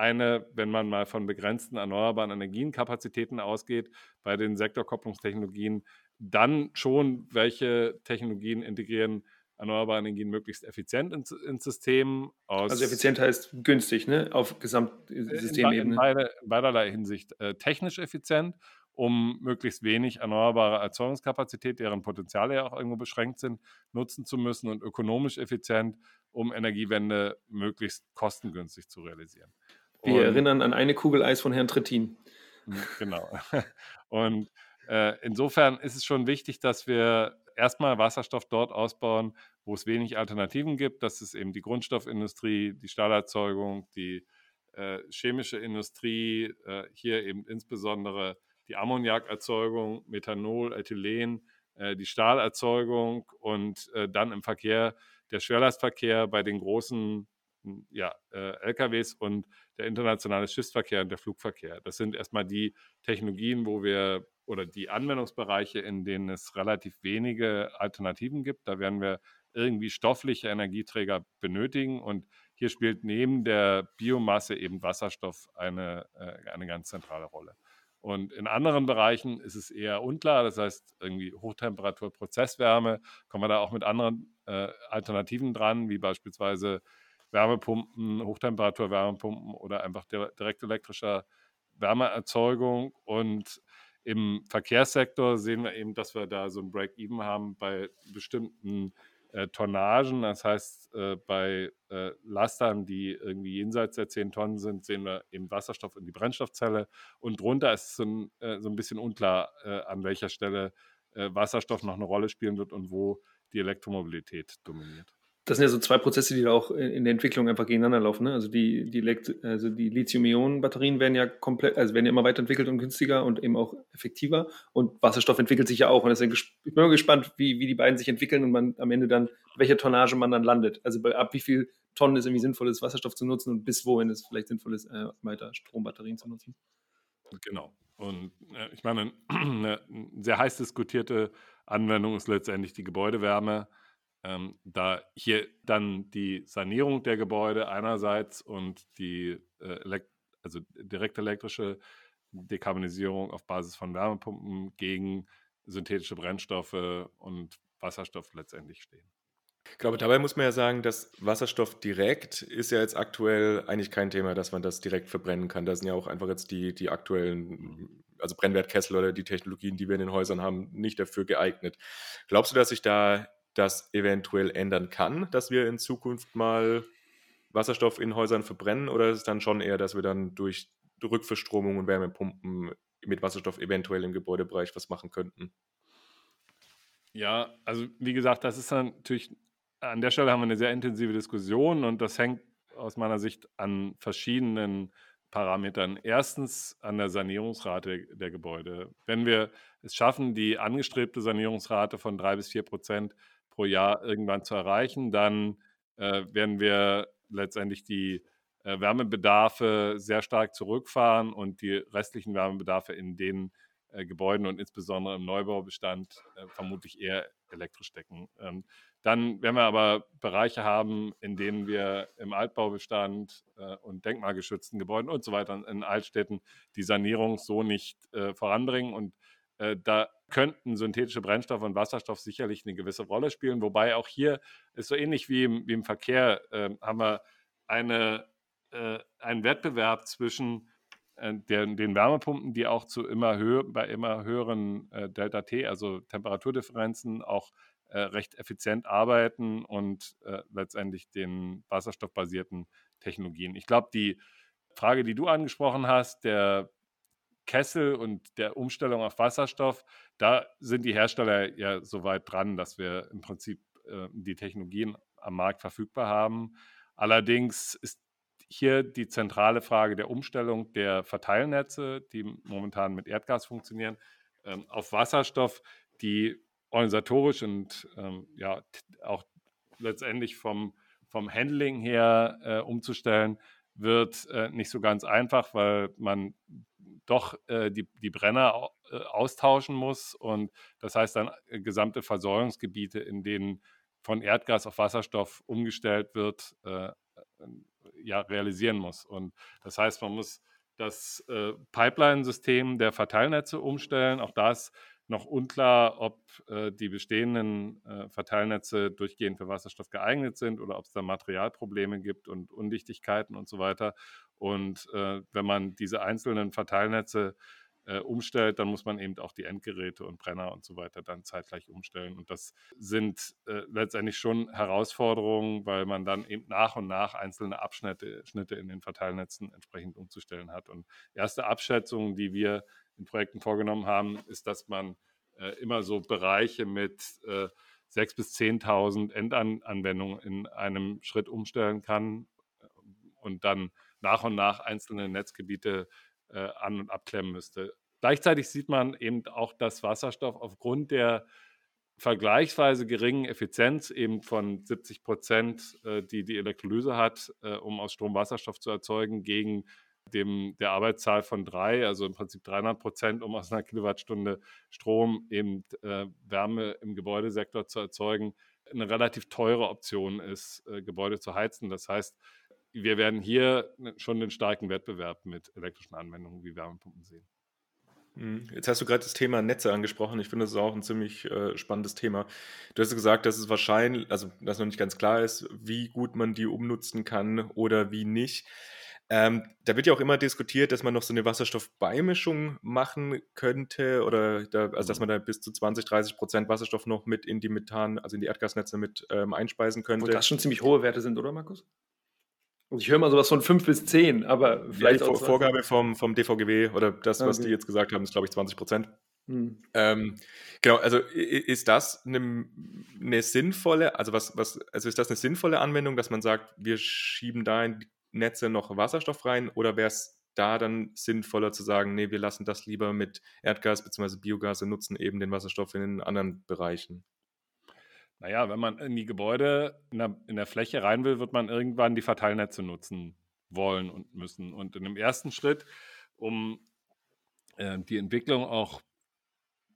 A: eine, wenn man mal von begrenzten erneuerbaren Energienkapazitäten ausgeht, bei den Sektorkopplungstechnologien, dann schon, welche Technologien integrieren erneuerbare Energien möglichst effizient ins, ins System.
B: also effizient heißt günstig, ne? Auf Gesamtsystemebene.
A: In, in, beide, in beiderlei Hinsicht äh, technisch effizient, um möglichst wenig erneuerbare Erzeugungskapazität, deren Potenziale ja auch irgendwo beschränkt sind, nutzen zu müssen und ökonomisch effizient, um Energiewende möglichst kostengünstig zu realisieren.
B: Wir und, erinnern an eine Kugel Eis von Herrn Trittin.
A: Hm, genau. Und äh, insofern ist es schon wichtig, dass wir erstmal Wasserstoff dort ausbauen, wo es wenig Alternativen gibt. Das ist eben die Grundstoffindustrie, die Stahlerzeugung, die äh, chemische Industrie, äh, hier eben insbesondere die Ammoniakerzeugung, Methanol, Ethylen, äh, die Stahlerzeugung und äh, dann im Verkehr der Schwerlastverkehr bei den großen ja, äh, LKWs und der internationale Schiffsverkehr und der Flugverkehr. Das sind erstmal die Technologien, wo wir oder die Anwendungsbereiche, in denen es relativ wenige Alternativen gibt. Da werden wir irgendwie stoffliche Energieträger benötigen und hier spielt neben der Biomasse eben Wasserstoff eine, äh, eine ganz zentrale Rolle. Und in anderen Bereichen ist es eher unklar. Das heißt, irgendwie Hochtemperatur-Prozesswärme, kommen wir da auch mit anderen äh, Alternativen dran, wie beispielsweise Wärmepumpen, Hochtemperatur-Wärmepumpen oder einfach direkt elektrischer Wärmeerzeugung. Und im Verkehrssektor sehen wir eben, dass wir da so ein Break-Even haben bei bestimmten äh, Tonnagen. Das heißt, äh, bei äh, Lastern, die irgendwie jenseits der 10 Tonnen sind, sehen wir eben Wasserstoff in die Brennstoffzelle. Und drunter ist es so ein, äh, so ein bisschen unklar, äh, an welcher Stelle äh, Wasserstoff noch eine Rolle spielen wird und wo die Elektromobilität dominiert
B: das sind ja so zwei Prozesse, die da auch in der Entwicklung einfach gegeneinander laufen. Ne? Also die, die, also die Lithium-Ionen-Batterien werden ja komplett, also werden ja immer weiterentwickelt und günstiger und eben auch effektiver. Und Wasserstoff entwickelt sich ja auch. Und deswegen, ich bin mal gespannt, wie, wie die beiden sich entwickeln und man am Ende dann, welche Tonnage man dann landet. Also bei, ab wie viel Tonnen es irgendwie sinnvoll ist, Wasserstoff zu nutzen und bis wohin es vielleicht sinnvoll ist, äh, weiter Strombatterien zu nutzen.
A: Genau. Und äh, ich meine, eine sehr heiß diskutierte Anwendung ist letztendlich die Gebäudewärme ähm, da hier dann die Sanierung der Gebäude einerseits und die äh, also direkt elektrische Dekarbonisierung auf Basis von Wärmepumpen gegen synthetische Brennstoffe und Wasserstoff letztendlich stehen.
D: Ich glaube, dabei muss man ja sagen, dass Wasserstoff direkt ist ja jetzt aktuell eigentlich kein Thema, dass man das direkt verbrennen kann. Da sind ja auch einfach jetzt die, die aktuellen, also Brennwertkessel oder die Technologien, die wir in den Häusern haben, nicht dafür geeignet. Glaubst du, dass sich da das eventuell ändern kann, dass wir in Zukunft mal Wasserstoff in Häusern verbrennen oder ist es dann schon eher, dass wir dann durch Rückverstromung und Wärmepumpen mit Wasserstoff eventuell im Gebäudebereich was machen könnten?
A: Ja, also wie gesagt, das ist natürlich, an der Stelle haben wir eine sehr intensive Diskussion und das hängt aus meiner Sicht an verschiedenen Parametern. Erstens an der Sanierungsrate der Gebäude. Wenn wir es schaffen, die angestrebte Sanierungsrate von drei bis vier Prozent pro Jahr irgendwann zu erreichen, dann äh, werden wir letztendlich die äh, Wärmebedarfe sehr stark zurückfahren und die restlichen Wärmebedarfe in den äh, Gebäuden und insbesondere im Neubaubestand äh, vermutlich eher elektrisch decken. Ähm, dann werden wir aber Bereiche haben, in denen wir im Altbaubestand äh, und denkmalgeschützten Gebäuden und so weiter in Altstädten die Sanierung so nicht äh, voranbringen und äh, da könnten synthetische Brennstoffe und Wasserstoff sicherlich eine gewisse Rolle spielen. Wobei auch hier ist so ähnlich wie im, wie im Verkehr, äh, haben wir eine, äh, einen Wettbewerb zwischen äh, der, den Wärmepumpen, die auch zu immer höher, bei immer höheren äh, Delta T, also Temperaturdifferenzen, auch äh, recht effizient arbeiten und letztendlich den wasserstoffbasierten Technologien. Ich glaube, die Frage, die du angesprochen hast, der Kessel und der Umstellung auf Wasserstoff, da sind die Hersteller ja so weit dran, dass wir im Prinzip äh, die Technologien am Markt verfügbar haben. Allerdings ist hier die zentrale Frage der Umstellung der Verteilnetze, die momentan mit Erdgas funktionieren, ähm, auf Wasserstoff, die organisatorisch und ähm, ja auch letztendlich vom, vom Handling her äh, umzustellen, wird äh, nicht so ganz einfach, weil man doch äh, die, die Brenner äh, austauschen muss. Und das heißt dann äh, gesamte Versorgungsgebiete, in denen von Erdgas auf Wasserstoff umgestellt wird, äh, äh, ja, realisieren muss. Und das heißt, man muss das äh, Pipeline-System der Verteilnetze umstellen. Auch das noch unklar, ob äh, die bestehenden äh, Verteilnetze durchgehend für Wasserstoff geeignet sind oder ob es da Materialprobleme gibt und Undichtigkeiten und so weiter. Und äh, wenn man diese einzelnen Verteilnetze äh, umstellt, dann muss man eben auch die Endgeräte und Brenner und so weiter dann zeitgleich umstellen. Und das sind äh, letztendlich schon Herausforderungen, weil man dann eben nach und nach einzelne Abschnitte Schnitte in den Verteilnetzen entsprechend umzustellen hat. Und erste Abschätzungen, die wir in Projekten vorgenommen haben, ist, dass man äh, immer so Bereiche mit äh, 6.000 bis 10.000 Endanwendungen in einem Schritt umstellen kann äh, und dann nach und nach einzelne Netzgebiete äh, an- und abklemmen müsste. Gleichzeitig sieht man eben auch, dass Wasserstoff aufgrund der vergleichsweise geringen Effizienz eben von 70 Prozent, äh, die die Elektrolyse hat, äh, um aus Strom Wasserstoff zu erzeugen, gegen dem, der Arbeitszahl von drei, also im Prinzip 300 Prozent, um aus einer Kilowattstunde Strom eben äh, Wärme im Gebäudesektor zu erzeugen, eine relativ teure Option ist, äh, Gebäude zu heizen. Das heißt, wir werden hier schon den starken Wettbewerb mit elektrischen Anwendungen wie Wärmepumpen sehen.
D: Mhm. Jetzt hast du gerade das Thema Netze angesprochen. Ich finde, das ist auch ein ziemlich äh, spannendes Thema. Du hast gesagt, dass es wahrscheinlich, also dass noch nicht ganz klar ist, wie gut man die umnutzen kann oder wie nicht. Ähm, da wird ja auch immer diskutiert, dass man noch so eine Wasserstoffbeimischung machen könnte oder da, also dass mhm. man da bis zu 20, 30 Prozent Wasserstoff noch mit in die Methan, also in die Erdgasnetze mit ähm, einspeisen könnte. Wo
B: das schon ziemlich hohe Werte sind, oder Markus? Also ich höre mal sowas von 5 bis 10, aber
D: vielleicht. Ja, die Vorgabe vom, vom DVGW oder das, was okay. die jetzt gesagt haben, ist, glaube ich, 20 Prozent. Hm. Ähm, genau, also ist das eine, eine, sinnvolle, also was, was, also ist das eine sinnvolle Anwendung, dass man sagt, wir schieben da in Netze noch Wasserstoff rein oder wäre es da dann sinnvoller zu sagen, nee, wir lassen das lieber mit Erdgas bzw. Biogas und nutzen eben den Wasserstoff in den anderen Bereichen?
A: Naja, wenn man in die Gebäude in der, in der Fläche rein will, wird man irgendwann die Verteilnetze nutzen wollen und müssen. Und in dem ersten Schritt, um äh, die Entwicklung auch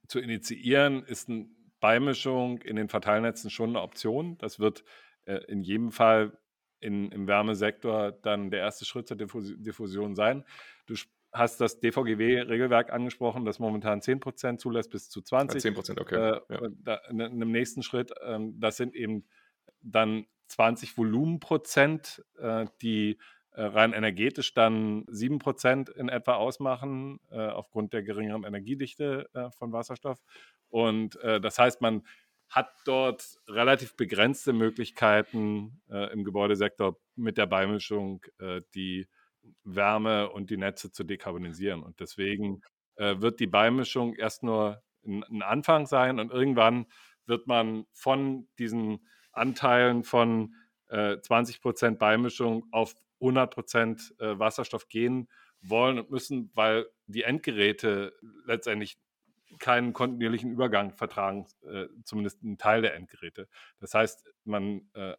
A: zu initiieren, ist eine Beimischung in den Verteilnetzen schon eine Option. Das wird äh, in jedem Fall in, im Wärmesektor dann der erste Schritt zur Diffusion sein. Du hast das DVGW-Regelwerk angesprochen, das momentan 10% zulässt bis zu 20.
D: 10%, okay.
A: Äh, ja. da, in, in einem nächsten Schritt, äh, das sind eben dann 20 Volumenprozent, äh, die äh, rein energetisch dann 7% in etwa ausmachen, äh, aufgrund der geringeren Energiedichte äh, von Wasserstoff. Und das heißt, man hat dort relativ begrenzte Möglichkeiten äh, im Gebäudesektor mit der Beimischung äh, die Wärme und die Netze zu dekarbonisieren. Und deswegen äh, wird die Beimischung erst nur ein, ein, Anfang sein und irgendwann wird man von diesen Anteilen von 20 äh, Prozent Beimischung auf 100 Prozent äh, Wasserstoff gehen wollen und müssen, weil die Endgeräte letztendlich keinen kontinuierlichen Übergang vertragen, äh, zumindest ein Teil der Endgeräte. Das heißt, man äh,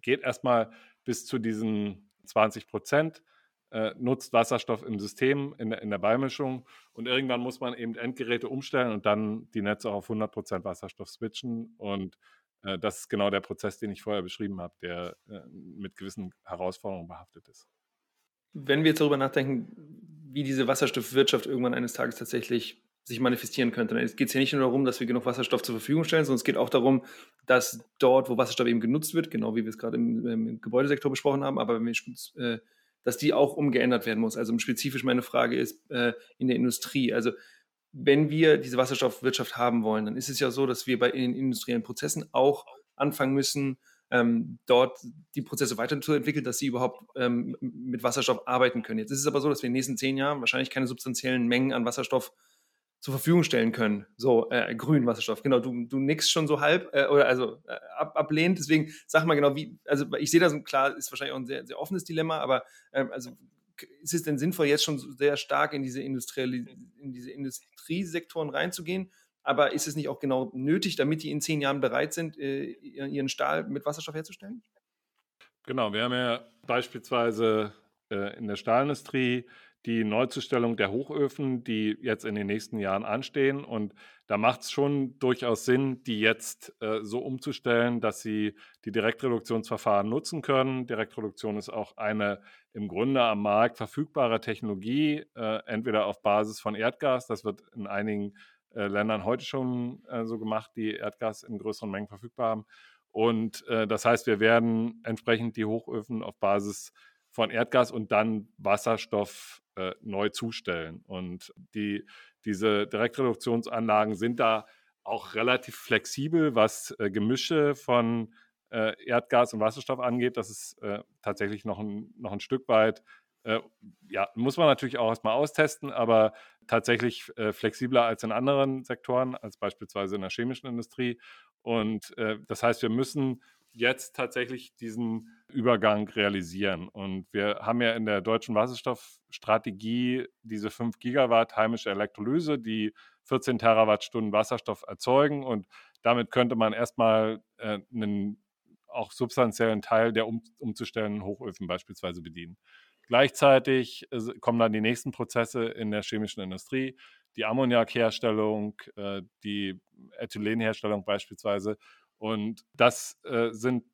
A: geht erstmal bis zu diesen 20 Prozent, äh, nutzt Wasserstoff im System, in in der Beimischung und irgendwann muss man eben Endgeräte umstellen und dann die Netze auf 100 Prozent Wasserstoff switchen und äh, das ist genau der Prozess, den ich vorher beschrieben habe, der äh, mit gewissen Herausforderungen behaftet ist.
B: Wenn wir jetzt darüber nachdenken, wie diese Wasserstoffwirtschaft irgendwann eines Tages tatsächlich sich manifestieren könnte. Es geht ja nicht nur darum, dass wir genug Wasserstoff zur Verfügung stellen, sondern es geht auch darum, dass dort, wo Wasserstoff eben genutzt wird, genau wie wir es gerade im, im Gebäudesektor besprochen haben, aber wir, äh, dass die auch umgeändert werden muss. Also spezifisch meine Frage ist äh, in der Industrie. Also wenn wir diese Wasserstoffwirtschaft haben wollen, dann ist es ja so, dass wir bei den industriellen Prozessen auch anfangen müssen, ähm, dort die Prozesse weiterzuentwickeln, dass sie überhaupt ähm, mit Wasserstoff arbeiten können. Jetzt ist es aber so, dass wir in den nächsten zehn Jahren wahrscheinlich keine substanziellen Mengen an Wasserstoff zur Verfügung stellen können. So, äh, grünen Wasserstoff. Genau, du, du nix schon so halb äh, oder also äh, ab, ablehnt. Deswegen sag mal genau, wie, also ich sehe das, klar, ist wahrscheinlich auch ein sehr, sehr offenes Dilemma, aber ähm, also ist es denn sinnvoll, jetzt schon sehr stark in diese, Industrielle, in diese Industriesektoren reinzugehen? Aber ist es nicht auch genau nötig, damit die in zehn Jahren bereit sind, äh, ihren Stahl mit Wasserstoff herzustellen?
A: Genau, wir haben ja beispielsweise äh, in der Stahlindustrie die Neuzustellung der Hochöfen, die jetzt in den nächsten Jahren anstehen. Und da macht es schon durchaus Sinn, die jetzt äh, so umzustellen, dass sie die Direktreduktionsverfahren nutzen können. Direktreduktion ist auch eine im Grunde am Markt verfügbare Technologie, äh, entweder auf Basis von Erdgas, das wird in einigen äh, Ländern heute schon äh, so gemacht, die Erdgas in größeren Mengen verfügbar haben. Und äh, das heißt, wir werden entsprechend die Hochöfen auf Basis von Erdgas und dann Wasserstoff äh, neu zustellen. Und die, diese Direktreduktionsanlagen sind da auch relativ flexibel, was äh, Gemische von äh, Erdgas und Wasserstoff angeht. Das ist äh, tatsächlich noch ein, noch ein Stück weit. Äh, ja, muss man natürlich auch erstmal austesten, aber tatsächlich flexibler als in anderen Sektoren, als beispielsweise in der chemischen Industrie. Und das heißt, wir müssen jetzt tatsächlich diesen Übergang realisieren. Und wir haben ja in der deutschen Wasserstoffstrategie diese 5 Gigawatt heimische Elektrolyse, die 14 Terawattstunden Wasserstoff erzeugen. Und damit könnte man erstmal äh, einen auch substanziellen Teil der um, umzustellenden Hochöfen beispielsweise bedienen. Gleichzeitig äh, kommen dann die nächsten Prozesse in der chemischen Industrie, die Ammoniakherstellung, äh, die Ethylenherstellung beispielsweise. Und das äh, sind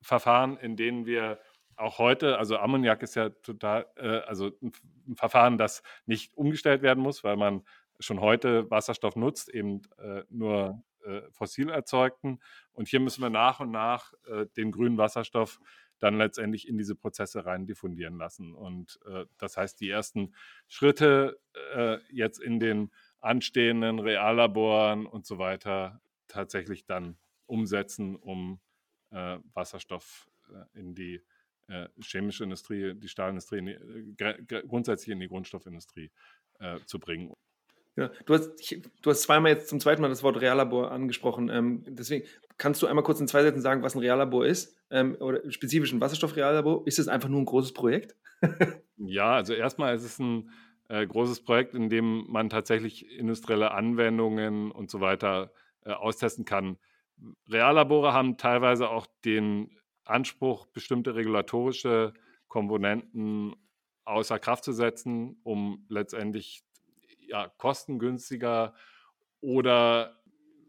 A: Verfahren, in denen wir auch heute, also Ammoniak ist ja total, äh, also ein, Verfahren, das nicht umgestellt werden muss, weil man schon heute Wasserstoff nutzt, eben äh, nur äh, fossil erzeugten. Und hier müssen wir nach und nach äh, den grünen Wasserstoff dann letztendlich in diese Prozesse rein diffundieren lassen. Und äh, das heißt, die ersten Schritte jetzt in den anstehenden Reallaboren und so weiter tatsächlich dann umsetzen, um äh, Wasserstoff äh, in die äh, chemische Industrie, die Stahlindustrie, in die, äh, grundsätzlich in die Grundstoffindustrie äh, zu bringen.
B: Ja, du, hast, ich, du hast zweimal jetzt zum zweiten Mal das Wort Reallabor angesprochen. Ähm, deswegen kannst du einmal kurz in zwei Sätzen sagen, was ein Reallabor ist ähm, oder spezifisch ein Wasserstoffreallabor? Ist es einfach nur ein großes Projekt?
A: ja, also erstmal ist es ein äh, großes Projekt, in dem man tatsächlich industrielle Anwendungen und so weiter äh, austesten kann. Reallabore haben teilweise auch den Anspruch, bestimmte regulatorische Komponenten außer Kraft zu setzen, um letztendlich ja, kostengünstiger oder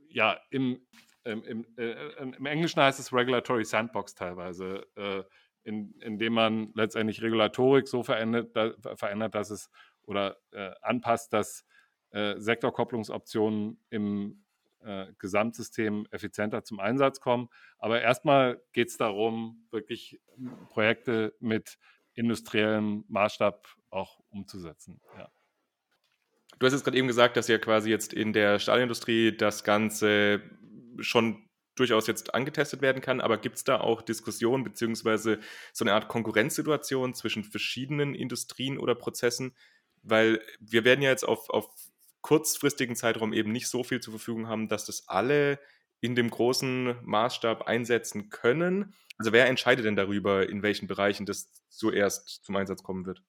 A: ja, im, im, im, äh, im, Englischen heißt es Regulatory Sandbox teilweise, äh, in, indem man letztendlich Regulatorik so verändert, da, verändert dass es oder äh, anpasst, dass äh, Sektorkopplungsoptionen im äh, Gesamtsystem effizienter zum Einsatz kommen. Aber erstmal geht es darum, wirklich Projekte mit industriellem Maßstab auch umzusetzen. Ja.
D: Du hast jetzt gerade eben gesagt, dass ja quasi jetzt in der Stahlindustrie das Ganze schon durchaus jetzt angetestet werden kann, aber gibt es da auch Diskussionen beziehungsweise so eine Art Konkurrenzsituation zwischen verschiedenen Industrien oder Prozessen? Weil wir werden ja jetzt auf, auf kurzfristigen Zeitraum eben nicht so viel zur Verfügung haben, dass das alle in dem großen Maßstab einsetzen können. Also wer entscheidet denn darüber, in welchen Bereichen das zuerst zum Einsatz kommen wird?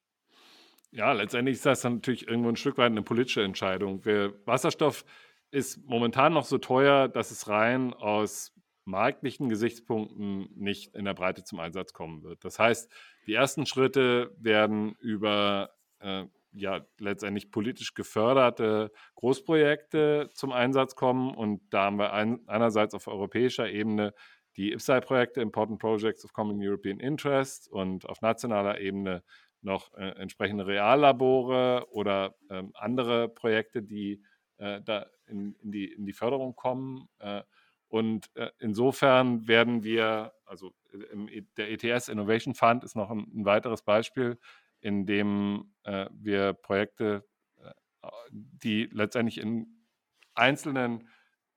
A: Ja, letztendlich ist das dann natürlich irgendwo ein Stück weit eine politische Entscheidung. Wasserstoff ist momentan noch so teuer, dass es rein aus marktlichen Gesichtspunkten nicht in der Breite zum Einsatz kommen wird. Das heißt, die ersten Schritte werden über äh, ja letztendlich politisch geförderte Großprojekte zum Einsatz kommen. Und da haben wir ein, einerseits auf europäischer Ebene die IPSAI-Projekte, Important Projects of Common European Interest, und auf nationaler Ebene noch äh, entsprechende Reallabore oder äh, andere Projekte, die äh, da in, in, die, in die Förderung kommen. Äh, und äh, insofern werden wir, also äh, im, e, der ETS Innovation Fund ist noch ein, ein weiteres Beispiel, in dem äh, wir Projekte, äh, die letztendlich in einzelnen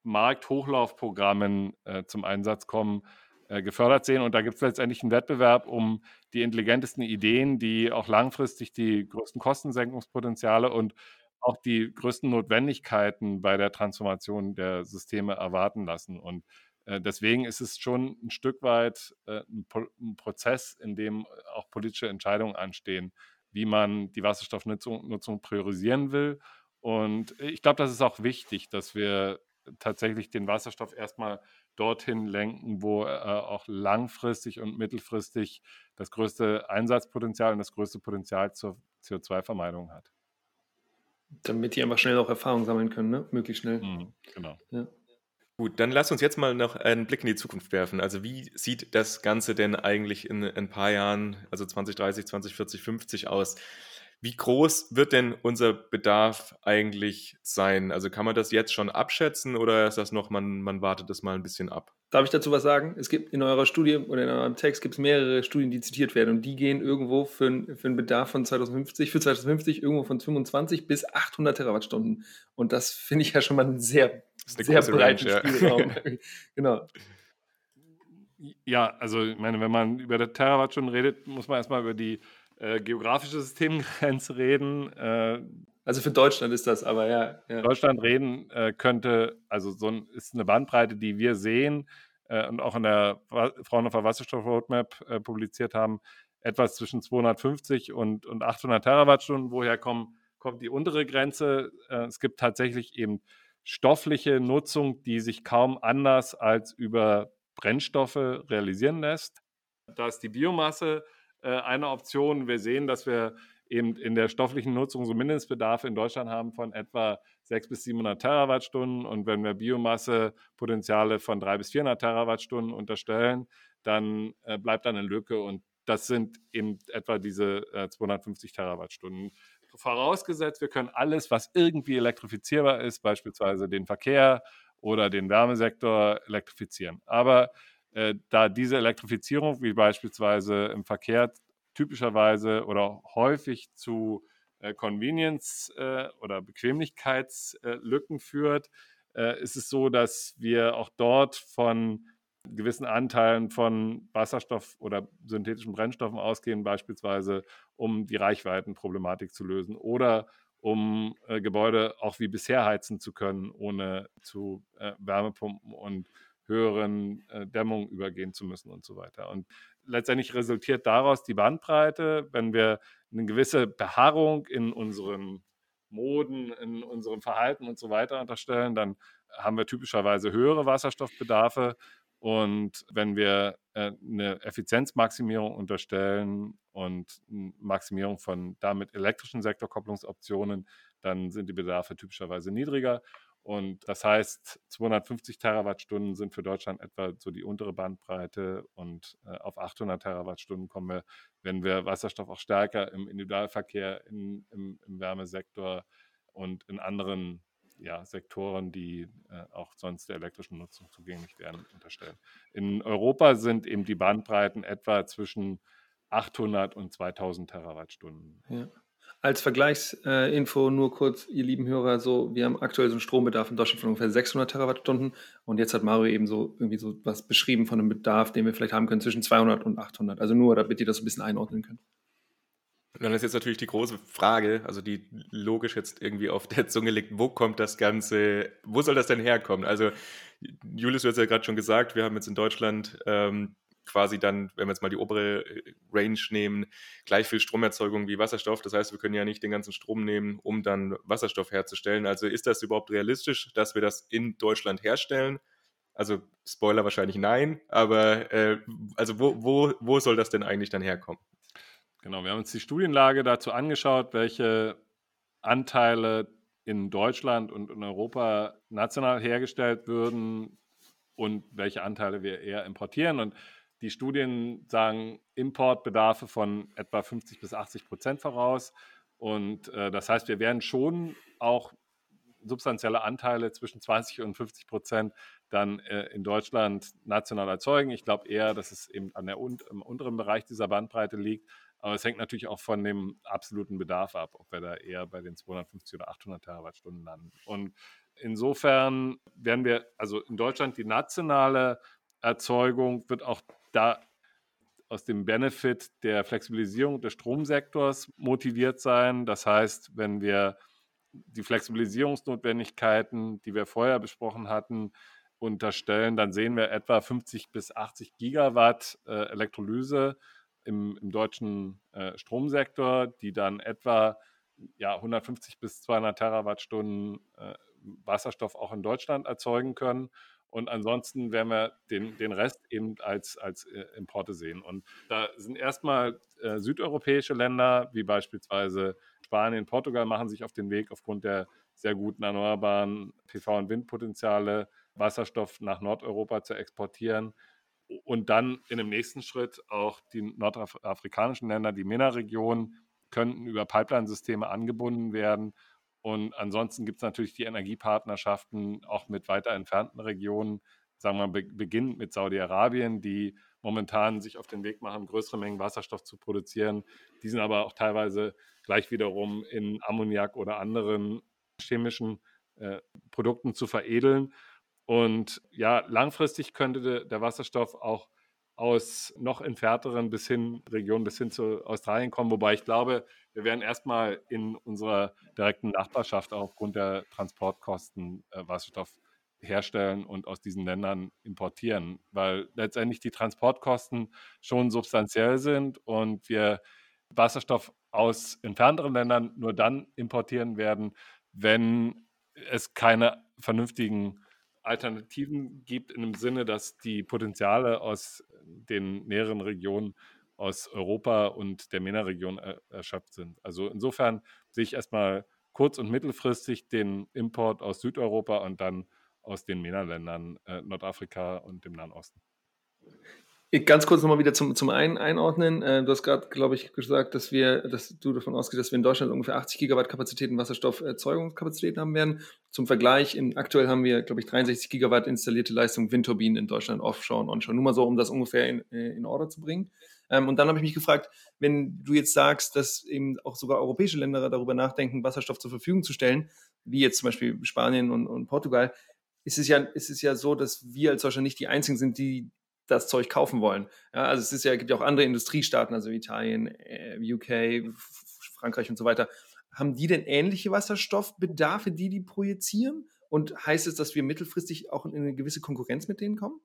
A: Markthochlaufprogrammen äh, zum Einsatz kommen, äh, gefördert sehen. Und da gibt es letztendlich einen Wettbewerb um die intelligentesten Ideen, die auch langfristig die größten Kostensenkungspotenziale und auch die größten Notwendigkeiten bei der Transformation der Systeme erwarten lassen. Und deswegen ist es schon ein Stück weit äh, ein, Prozess, in dem auch politische Entscheidungen anstehen, wie man die Wasserstoffnutzung priorisieren will. Und ich glaube, das ist auch wichtig, dass wir tatsächlich den Wasserstoff erstmal dorthin lenken, wo er auch langfristig und mittelfristig das größte Einsatzpotenzial und das größte Potenzial zur CO2-Vermeidung hat.
B: Damit die einfach schnell auch Erfahrung sammeln können, ne? möglichst schnell. Mhm,
D: genau. Ja. Gut, dann lass uns jetzt mal noch einen Blick in die Zukunft werfen. Also wie sieht das Ganze denn eigentlich in ein paar Jahren, also 2030, 2040, 50 aus? Wie groß wird denn unser Bedarf eigentlich sein? Also kann man das jetzt schon abschätzen oder ist das noch, man, man wartet das mal ein bisschen ab?
B: Darf ich dazu was sagen? Es gibt in eurer Studie oder in eurem Text gibt es mehrere Studien, die zitiert werden und die gehen irgendwo für, für einen Bedarf von 2050, für 2050 irgendwo von 25 bis 800 Terawattstunden. Und das finde ich ja schon mal einen sehr, sehr breiten Range, Spielraum. Ja. genau.
A: Ja, also ich meine, wenn man über der Terawattstunden redet, muss man erstmal über die äh, geografische Systemgrenze reden. Äh,
B: also für Deutschland ist das, aber ja. ja.
A: Deutschland reden äh, könnte, also so ein, ist eine Bandbreite, die wir sehen äh, und auch in der Fraunhofer Wasserstoff Roadmap äh, publiziert haben, etwas zwischen 250 und, und 800 Terawattstunden. Woher kommen, kommt die untere Grenze? Äh, es gibt tatsächlich eben stoffliche Nutzung, die sich kaum anders als über Brennstoffe realisieren lässt. Da ist die Biomasse äh, eine Option. Wir sehen, dass wir eben in der stofflichen Nutzung so Mindestbedarfe in Deutschland haben von etwa 600 bis 700 Terawattstunden. Und wenn wir Biomassepotenziale von 300 bis 400 Terawattstunden unterstellen, dann äh, bleibt dann eine Lücke. Und das sind eben etwa diese äh, 250 Terawattstunden. Vorausgesetzt, wir können alles, was irgendwie elektrifizierbar ist, beispielsweise den Verkehr oder den Wärmesektor, elektrifizieren. Aber äh, da diese Elektrifizierung, wie beispielsweise im Verkehr, typischerweise oder häufig zu äh, Convenience äh, oder Bequemlichkeitslücken führt, äh, ist es so, dass wir auch dort von gewissen Anteilen von Wasserstoff oder synthetischen Brennstoffen ausgehen, beispielsweise um die Reichweitenproblematik zu lösen oder um äh, Gebäude auch wie bisher heizen zu können, ohne zu äh, Wärmepumpen und höheren äh, Dämmung übergehen zu müssen und so weiter. Und letztendlich resultiert daraus die Bandbreite, wenn wir eine gewisse Beharrung in unseren Moden, in unserem Verhalten und so weiter unterstellen, dann haben wir typischerweise höhere Wasserstoffbedarfe. Und wenn wir äh, eine Effizienzmaximierung unterstellen und Maximierung von damit elektrischen Sektorkopplungsoptionen, dann sind die Bedarfe typischerweise niedriger. Und das heißt, 250 Terawattstunden sind für Deutschland etwa so die untere Bandbreite und äh, auf 800 Terawattstunden kommen wir, wenn wir Wasserstoff auch stärker im Individualverkehr, in, im, im Wärmesektor und in anderen ja, Sektoren, die äh, auch sonst der elektrischen Nutzung zugänglich wären, unterstellen. In Europa sind eben die Bandbreiten etwa zwischen 800 und 2000 Terawattstunden.
B: Ja. Als Vergleichsinfo äh, nur kurz, ihr lieben Hörer, so, wir haben aktuell so einen Strombedarf in Deutschland von ungefähr 600 Terawattstunden und jetzt hat Mario eben so irgendwie so was beschrieben von einem Bedarf, den wir vielleicht haben können zwischen 200 und 800. Also nur, damit ihr das ein bisschen einordnen könnt.
D: Und dann ist jetzt natürlich die große Frage, also die logisch jetzt irgendwie auf der Zunge liegt, wo kommt das Ganze, wo soll das denn herkommen? Also Julius, du hast ja gerade schon gesagt, wir haben jetzt in Deutschland ähm, quasi dann, wenn wir jetzt mal die obere äh, Range nehmen, gleich viel Stromerzeugung wie Wasserstoff. Das heißt, wir können ja nicht den ganzen Strom nehmen, um dann Wasserstoff herzustellen. Also ist das überhaupt realistisch, dass wir das in Deutschland herstellen? Also Spoiler wahrscheinlich nein, aber äh, also wo, wo, wo soll das denn eigentlich dann herkommen?
A: Genau, wir haben uns die Studienlage dazu angeschaut, welche Anteile in Deutschland und in Europa national hergestellt würden und welche Anteile wir eher importieren. Und die Studien sagen Importbedarfe von etwa 50 bis 80 Prozent voraus. Und äh, das heißt, wir werden schon auch substanzielle Anteile zwischen 20 und 50 Prozent dann äh, in Deutschland national erzeugen. Ich glaube eher, dass es eben an der im unteren Bereich dieser Bandbreite liegt. Aber es hängt natürlich auch von dem absoluten Bedarf ab, ob wir da eher bei den 250 oder 800 Terawattstunden landen. Und insofern werden wir, also in Deutschland die nationale Erzeugung wird auch da aus dem Benefit der Flexibilisierung des Stromsektors motiviert sein. Das heißt, wenn wir die Flexibilisierungsnotwendigkeiten, die wir vorher besprochen hatten, unterstellen, dann sehen wir etwa 50 bis 80 Gigawatt äh, Elektrolyse im, im deutschen äh, Stromsektor, die dann etwa ja, 150 bis 200 Terawattstunden äh, Wasserstoff auch in Deutschland erzeugen können. Und ansonsten werden wir den, den Rest eben als, als äh, Importe sehen. Und da sind erstmal äh, südeuropäische Länder, wie beispielsweise Spanien, Portugal, machen sich auf den Weg aufgrund der sehr guten erneuerbaren PV- und Windpotenziale, Wasserstoff nach Nordeuropa zu exportieren. Und dann in dem nächsten Schritt auch die nordafrikanischen Länder, die MENA-Region, könnten über Pipeline-Systeme angebunden werden und ansonsten gibt es natürlich die Energiepartnerschaften auch mit weiter entfernten Regionen, sagen wir mal, beginnend mit Saudi-Arabien, die momentan sich auf den Weg machen, größere Mengen Wasserstoff zu produzieren. Die sind aber auch teilweise gleich wiederum in Ammoniak oder anderen chemischen äh, Produkten zu veredeln. Und ja, langfristig könnte der Wasserstoff auch aus noch entfernteren bis hin Regionen bis hin zu Australien kommen, wobei ich glaube, wir werden erstmal in unserer direkten Nachbarschaft aufgrund der Transportkosten äh, Wasserstoff herstellen und aus diesen Ländern importieren, weil letztendlich die Transportkosten schon substanziell sind und wir Wasserstoff aus entfernteren Ländern nur dann importieren werden, wenn es keine vernünftigen Alternativen gibt, in dem Sinne, dass die Potenziale aus den näheren Regionen aus Europa und der MENA-Region er, erschöpft sind. Also insofern sehe ich erstmal kurz- und mittelfristig den Import aus Südeuropa und dann aus den MENA-Ländern, äh, Nordafrika und dem Nahen Osten.
B: Ganz kurz nochmal wieder zum, zum einen einordnen. Äh, du hast gerade, glaube ich, gesagt, dass wir, dass du davon ausgehst, dass wir in Deutschland ungefähr 80 Gigawatt Kapazitäten Wasserstofferzeugungskapazitäten haben werden. Zum Vergleich, in, aktuell haben wir, glaube ich, 63 Gigawatt installierte Leistung Windturbinen in Deutschland, Offshore und Onshore. Nur mal so, um das ungefähr in, äh, in Order zu bringen. Ähm, und dann habe ich mich gefragt, wenn du jetzt sagst, dass eben auch sogar europäische Länder darüber nachdenken, Wasserstoff zur Verfügung zu stellen, wie jetzt zum Beispiel Spanien und, und Portugal, ist es ja, ist es ja so, dass wir als Deutschland nicht die einzigen sind, die das Zeug kaufen wollen. Ja, also es ist ja, gibt ja auch andere Industriestaaten, also Italien, äh, UK, Frankreich und so weiter. Haben die denn ähnliche Wasserstoffbedarfe, die die projizieren? Und heißt es, dass wir mittelfristig auch in eine gewisse Konkurrenz mit denen kommen?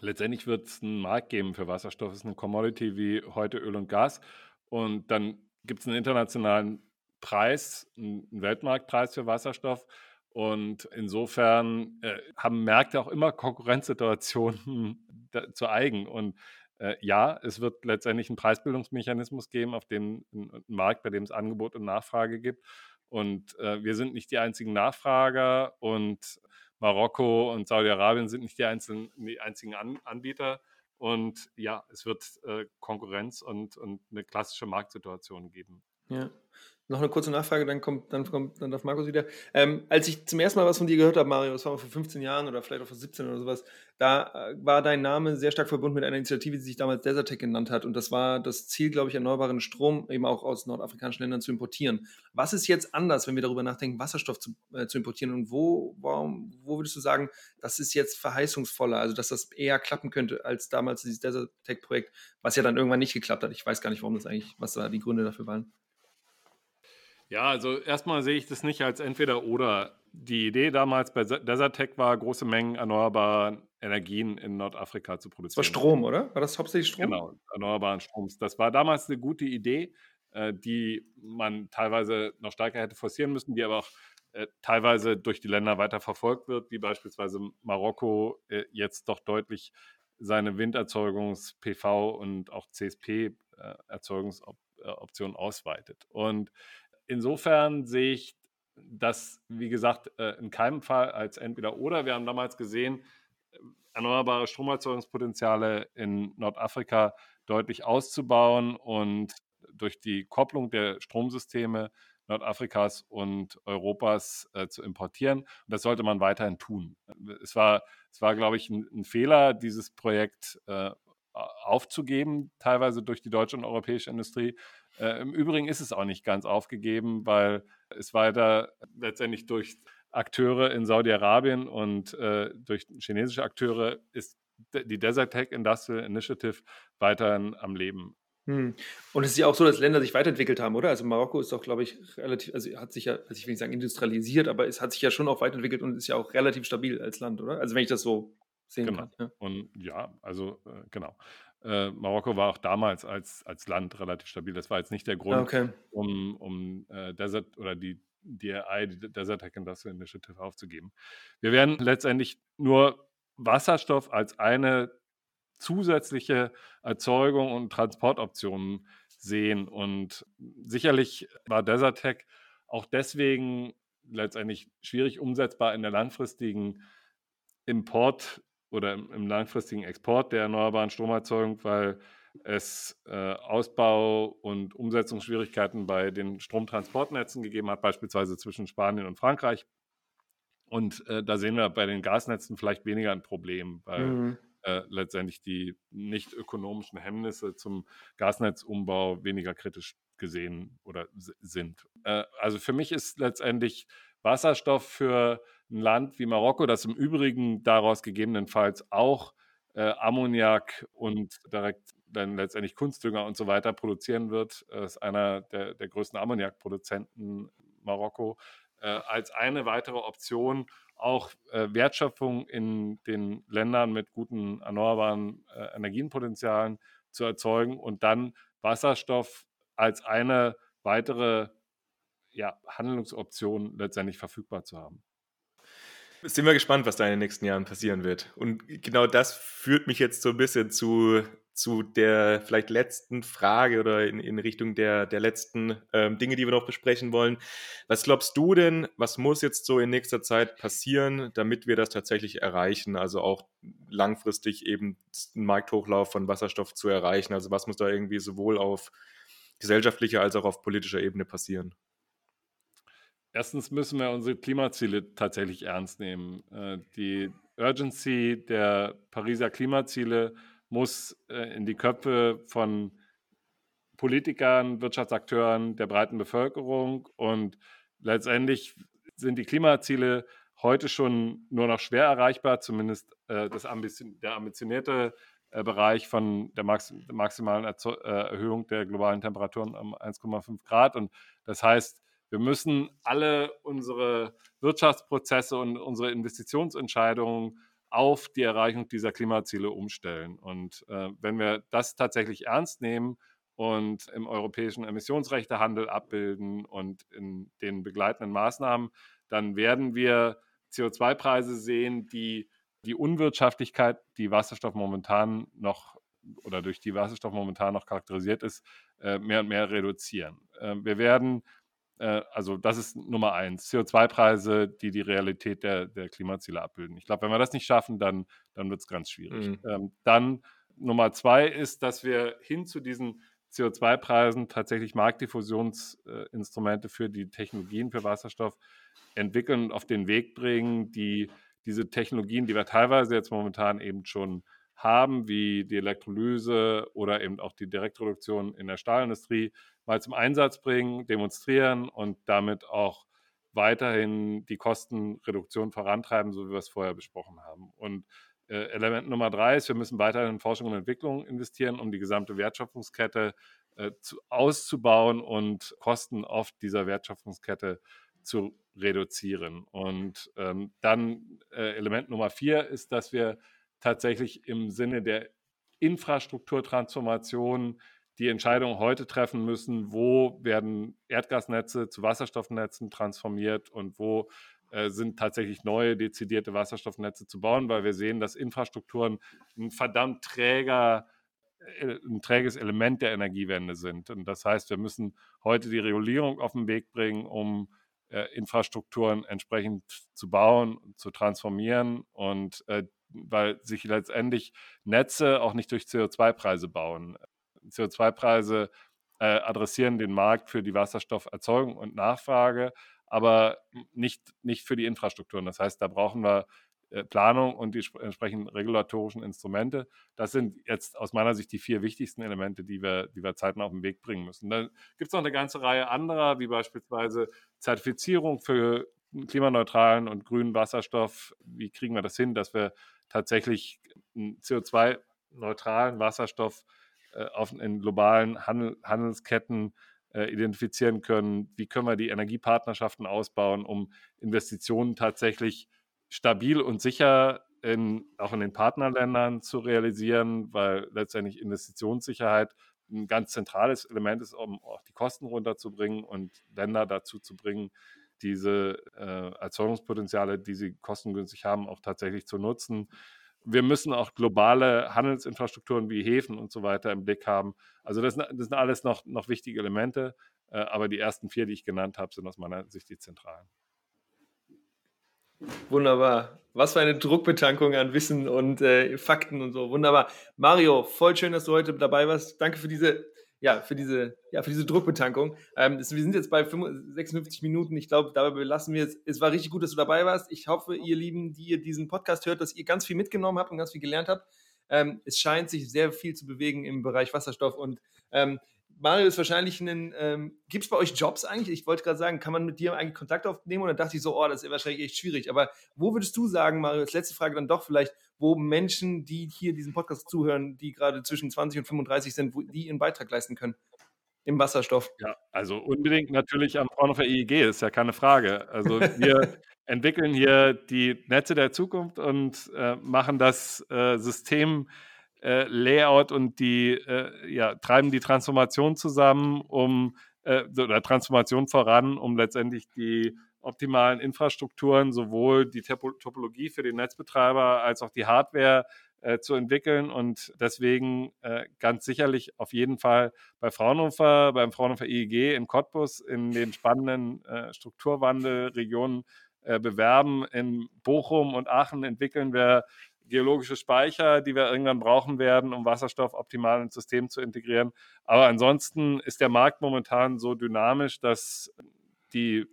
A: Letztendlich wird es einen Markt geben für Wasserstoff. Es ist eine Commodity wie heute Öl und Gas. Und dann gibt es einen internationalen Preis, einen Weltmarktpreis für Wasserstoff. Und insofern äh, haben Märkte auch immer Konkurrenzsituationen zu eigen. Und äh, ja, es wird letztendlich einen Preisbildungsmechanismus geben, auf dem Markt, bei dem es Angebot und Nachfrage gibt. Und äh, wir sind nicht die einzigen Nachfrager und Marokko und Saudi-Arabien sind nicht die, einzelnen, die einzigen An Anbieter. Und ja, es wird äh, Konkurrenz und, und eine klassische Marktsituation geben.
B: Ja. Noch eine kurze Nachfrage, dann kommt, dann kommt, dann darf Markus wieder. Ähm, als ich zum ersten Mal was von dir gehört habe, Mario, das war vor 15 Jahren oder vielleicht auch vor 17 oder sowas, da äh, war dein Name sehr stark verbunden mit einer Initiative, die sich damals Desertec genannt hat. Und das war das Ziel, glaube ich, erneuerbaren Strom eben auch aus nordafrikanischen Ländern zu importieren. Was ist jetzt anders, wenn wir darüber nachdenken, Wasserstoff zu, äh, zu importieren? Und wo, warum, wo würdest du sagen, das ist jetzt verheißungsvoller, also dass das eher klappen könnte als damals dieses Desertec-Projekt, was ja dann irgendwann nicht geklappt hat? Ich weiß gar nicht, warum das eigentlich, was da die Gründe dafür waren.
A: Ja, also erstmal sehe ich das nicht als entweder oder. Die Idee damals bei Desertec war, große Mengen erneuerbarer Energien in Nordafrika zu produzieren.
B: Das war Strom, oder? War das hauptsächlich Strom?
A: Genau, erneuerbaren Stroms. Das war damals eine gute Idee, äh, die man teilweise noch stärker hätte forcieren müssen, die aber auch äh, teilweise durch die Länder weiter verfolgt wird, wie beispielsweise Marokko äh, jetzt doch deutlich seine Winderzeugungs-, PV- und auch CSP-Erzeugungsoptionen ausweitet. Und insofern sehe ich das, wie gesagt, äh, in keinem Fall als entweder oder. Wir haben damals gesehen, äh, erneuerbare Stromerzeugungspotenziale in Nordafrika deutlich auszubauen und durch die Kopplung der Stromsysteme Nordafrikas und Europas äh, zu importieren. Und das sollte man weiterhin tun. Es war, es war glaube ich, ein, ein, Fehler, dieses Projekt äh, aufzugeben, teilweise durch die deutsche und europäische Industrie, äh, Im Übrigen ist es auch nicht ganz aufgegeben, weil es weiter letztendlich durch Akteure in Saudi-Arabien und äh, durch chinesische Akteure ist die Desert Tech Industrial Initiative weiterhin am Leben.
B: Hm. Und es ist ja auch so, dass Länder sich weiterentwickelt haben, oder? Also Marokko ist doch, glaube ich, relativ, also hat sich ja, also ich will nicht sagen industrialisiert, aber es hat sich ja schon auch weiterentwickelt und ist ja auch relativ stabil als Land, oder? Also wenn ich das so sehen
A: genau.
B: kann.
A: Ja. Und ja, also äh, genau äh, Marokko war auch damals als, als Land relativ stabil. Das war jetzt nicht der Grund,
B: okay.
A: um, um äh, Desert oder die DRI, die Desert Industrial Initiative, aufzugeben. Wir werden letztendlich nur Wasserstoff als eine zusätzliche Erzeugung und Transportoption sehen. Und sicherlich war Desertec auch deswegen letztendlich schwierig umsetzbar in der langfristigen Import oder im, im langfristigen Export der erneuerbaren Stromerzeugung, weil es äh, Ausbau- und Umsetzungsschwierigkeiten bei den Stromtransportnetzen gegeben hat, beispielsweise zwischen Spanien und Frankreich. Und äh, da sehen wir bei den Gasnetzen vielleicht weniger ein Problem, weil mhm. äh, letztendlich die nicht ökonomischen Hemmnisse zum Gasnetzumbau weniger kritisch gesehen oder sind. Äh, also für mich ist letztendlich Wasserstoff für ein Land wie Marokko, das im Übrigen daraus gegebenenfalls auch äh, Ammoniak und direkt dann letztendlich Kunstdünger und so weiter produzieren wird, ist einer der, der größten Ammoniakproduzenten Marokko, äh, als eine weitere Option auch äh, Wertschöpfung in den Ländern mit guten erneuerbaren äh, Energienpotenzialen zu erzeugen und dann Wasserstoff als eine weitere ja, Handlungsoption letztendlich verfügbar zu haben.
D: Sind wir gespannt, was da in den nächsten Jahren passieren wird. Und genau das führt mich jetzt so ein bisschen zu zu der vielleicht letzten Frage oder in, in Richtung der, der letzten ähm, Dinge, die wir noch besprechen wollen. Was glaubst du denn, was muss jetzt so in nächster Zeit passieren, damit wir das tatsächlich erreichen? Also auch langfristig eben einen Markthochlauf von Wasserstoff zu erreichen. Also was muss da irgendwie sowohl auf gesellschaftlicher als auch auf politischer Ebene passieren?
A: Erstens müssen wir unsere Klimaziele tatsächlich ernst nehmen. Äh, die Urgency der Pariser Klimaziele muss äh, in die Köpfe von Politikern, Wirtschaftsakteuren, der breiten Bevölkerung und letztendlich sind die Klimaziele heute schon nur noch schwer erreichbar, zumindest äh, das Ambition, der ambitionierte Bereich von der, Max, maximalen Erzo Erhöhung der globalen Temperaturen um 1,5 Grad. Und das heißt, wir müssen alle unsere Wirtschaftsprozesse und unsere Investitionsentscheidungen auf die Erreichung dieser Klimaziele umstellen. Und äh, wenn wir das tatsächlich ernst nehmen und im europäischen Emissionsrechtehandel abbilden und in den begleitenden Maßnahmen, dann werden wir CO2-Preise sehen, die die Unwirtschaftlichkeit, die Wasserstoff momentan noch oder durch die Wasserstoff momentan noch charakterisiert ist, äh, mehr und mehr reduzieren. Äh, wir werden äh, also das ist Nummer eins. CO2-Preise, die die Realität der, der Klimaziele abbilden. Ich glaube, wenn wir das nicht schaffen, dann, dann wird es ganz schwierig. Mhm. Ähm, dann Nummer zwei ist, dass wir hin zu diesen CO2-Preisen tatsächlich Marktdiffusionsinstrumente für die Technologien für Wasserstoff entwickeln und auf den Weg bringen, die diese Technologien, die wir teilweise jetzt momentan eben schon haben, wie die Elektrolyse oder eben auch die Direktproduktion in der Stahlindustrie, mal zum Einsatz bringen, demonstrieren und damit auch weiterhin die Kostenreduktion vorantreiben, so wie wir es vorher besprochen haben. Und äh, Element Nummer drei ist, wir müssen weiterhin in Forschung und Entwicklung investieren, um die gesamte Wertschöpfungskette äh, zu, auszubauen und Kosten auf dieser Wertschöpfungskette zu reduzieren. Und ähm, dann äh, Element Nummer vier ist, dass wir tatsächlich im Sinne der Infrastrukturtransformation die Entscheidung heute treffen müssen, wo werden Erdgasnetze zu Wasserstoffnetzen transformiert und wo äh, sind tatsächlich neue dezidierte Wasserstoffnetze zu bauen, weil wir sehen, dass Infrastrukturen ein verdammt träger äh, ein träges Element der Energiewende sind. Und das heißt, wir müssen heute die Regulierung auf den Weg bringen, um äh, Infrastrukturen entsprechend zu bauen, zu transformieren und äh, weil sich letztendlich Netze auch nicht durch CO2-Preise bauen. CO2-Preise äh, adressieren den Markt für die Wasserstofferzeugung und Nachfrage, aber nicht, nicht für die Infrastrukturen. Das heißt, da brauchen wir äh, Planung und die entsprechenden regulatorischen Instrumente. Das sind jetzt aus meiner Sicht die vier wichtigsten Elemente, die wir, die wir zeitnah auf den Weg bringen müssen. Dann gibt es noch eine ganze Reihe anderer, wie beispielsweise Zertifizierung für klimaneutralen und grünen Wasserstoff. Wie kriegen wir das hin, dass wir tatsächlich CO2-neutralen Wasserstoff äh, auf, in globalen Handel, Handelsketten äh, identifizieren können. Wie können wir die Energiepartnerschaften ausbauen, um Investitionen tatsächlich stabil und sicher in, auch in den Partnerländern zu realisieren, weil letztendlich Investitionssicherheit ein ganz zentrales Element ist, um auch die Kosten runterzubringen und Länder dazu zu bringen, diese äh, Erzeugungspotenziale, die sie kostengünstig haben, auch tatsächlich zu nutzen. Wir müssen auch globale Handelsinfrastrukturen wie Häfen und so weiter im Blick haben. Also das, das sind alles noch, noch wichtige Elemente, äh, aber die ersten vier, die ich genannt habe, sind aus meiner Sicht die zentralen.
B: Wunderbar. Was für eine Druckbetankung an Wissen und äh, Fakten und so. Wunderbar. Mario, voll schön, dass du heute dabei warst. Danke für diese, ja, für diese, ja, für diese Druckbetankung. Ähm, wir sind jetzt bei 55, 56 Minuten. Ich glaube, dabei belassen wir es. Es war richtig gut, dass du dabei warst. Ich hoffe, ihr Lieben, die ihr diesen Podcast hört, dass ihr ganz viel mitgenommen habt und ganz viel gelernt habt. Ähm, es scheint sich sehr viel zu bewegen im Bereich Wasserstoff und ähm, Mario ist wahrscheinlich ein. Ähm, Gibt es bei euch Jobs eigentlich? Ich wollte gerade sagen, kann man mit dir eigentlich Kontakt aufnehmen? Und dann dachte ich so, oh, das ist wahrscheinlich echt schwierig. Aber wo würdest du sagen, Mario, als letzte Frage dann doch vielleicht, wo Menschen, die hier diesen Podcast zuhören, die gerade zwischen 20 und 35 sind, wo die ihren Beitrag leisten können? Im Wasserstoff.
A: Ja, also unbedingt natürlich am Fraunhofer IEG, ist ja keine Frage. Also wir entwickeln hier die Netze der Zukunft und äh, machen das äh, System äh, Layout und die äh, ja, treiben die Transformation zusammen, um äh, oder Transformation voran, um letztendlich die optimalen Infrastrukturen, sowohl die Topologie für den Netzbetreiber als auch die Hardware äh, zu entwickeln und deswegen äh, ganz sicherlich auf jeden Fall bei Fraunhofer, beim Fraunhofer IEG in Cottbus in den spannenden äh, Strukturwandelregionen äh, bewerben. In Bochum und Aachen entwickeln wir geologische Speicher, die wir irgendwann brauchen werden, um Wasserstoff optimal ins System zu integrieren. Aber ansonsten ist der Markt momentan so dynamisch, dass die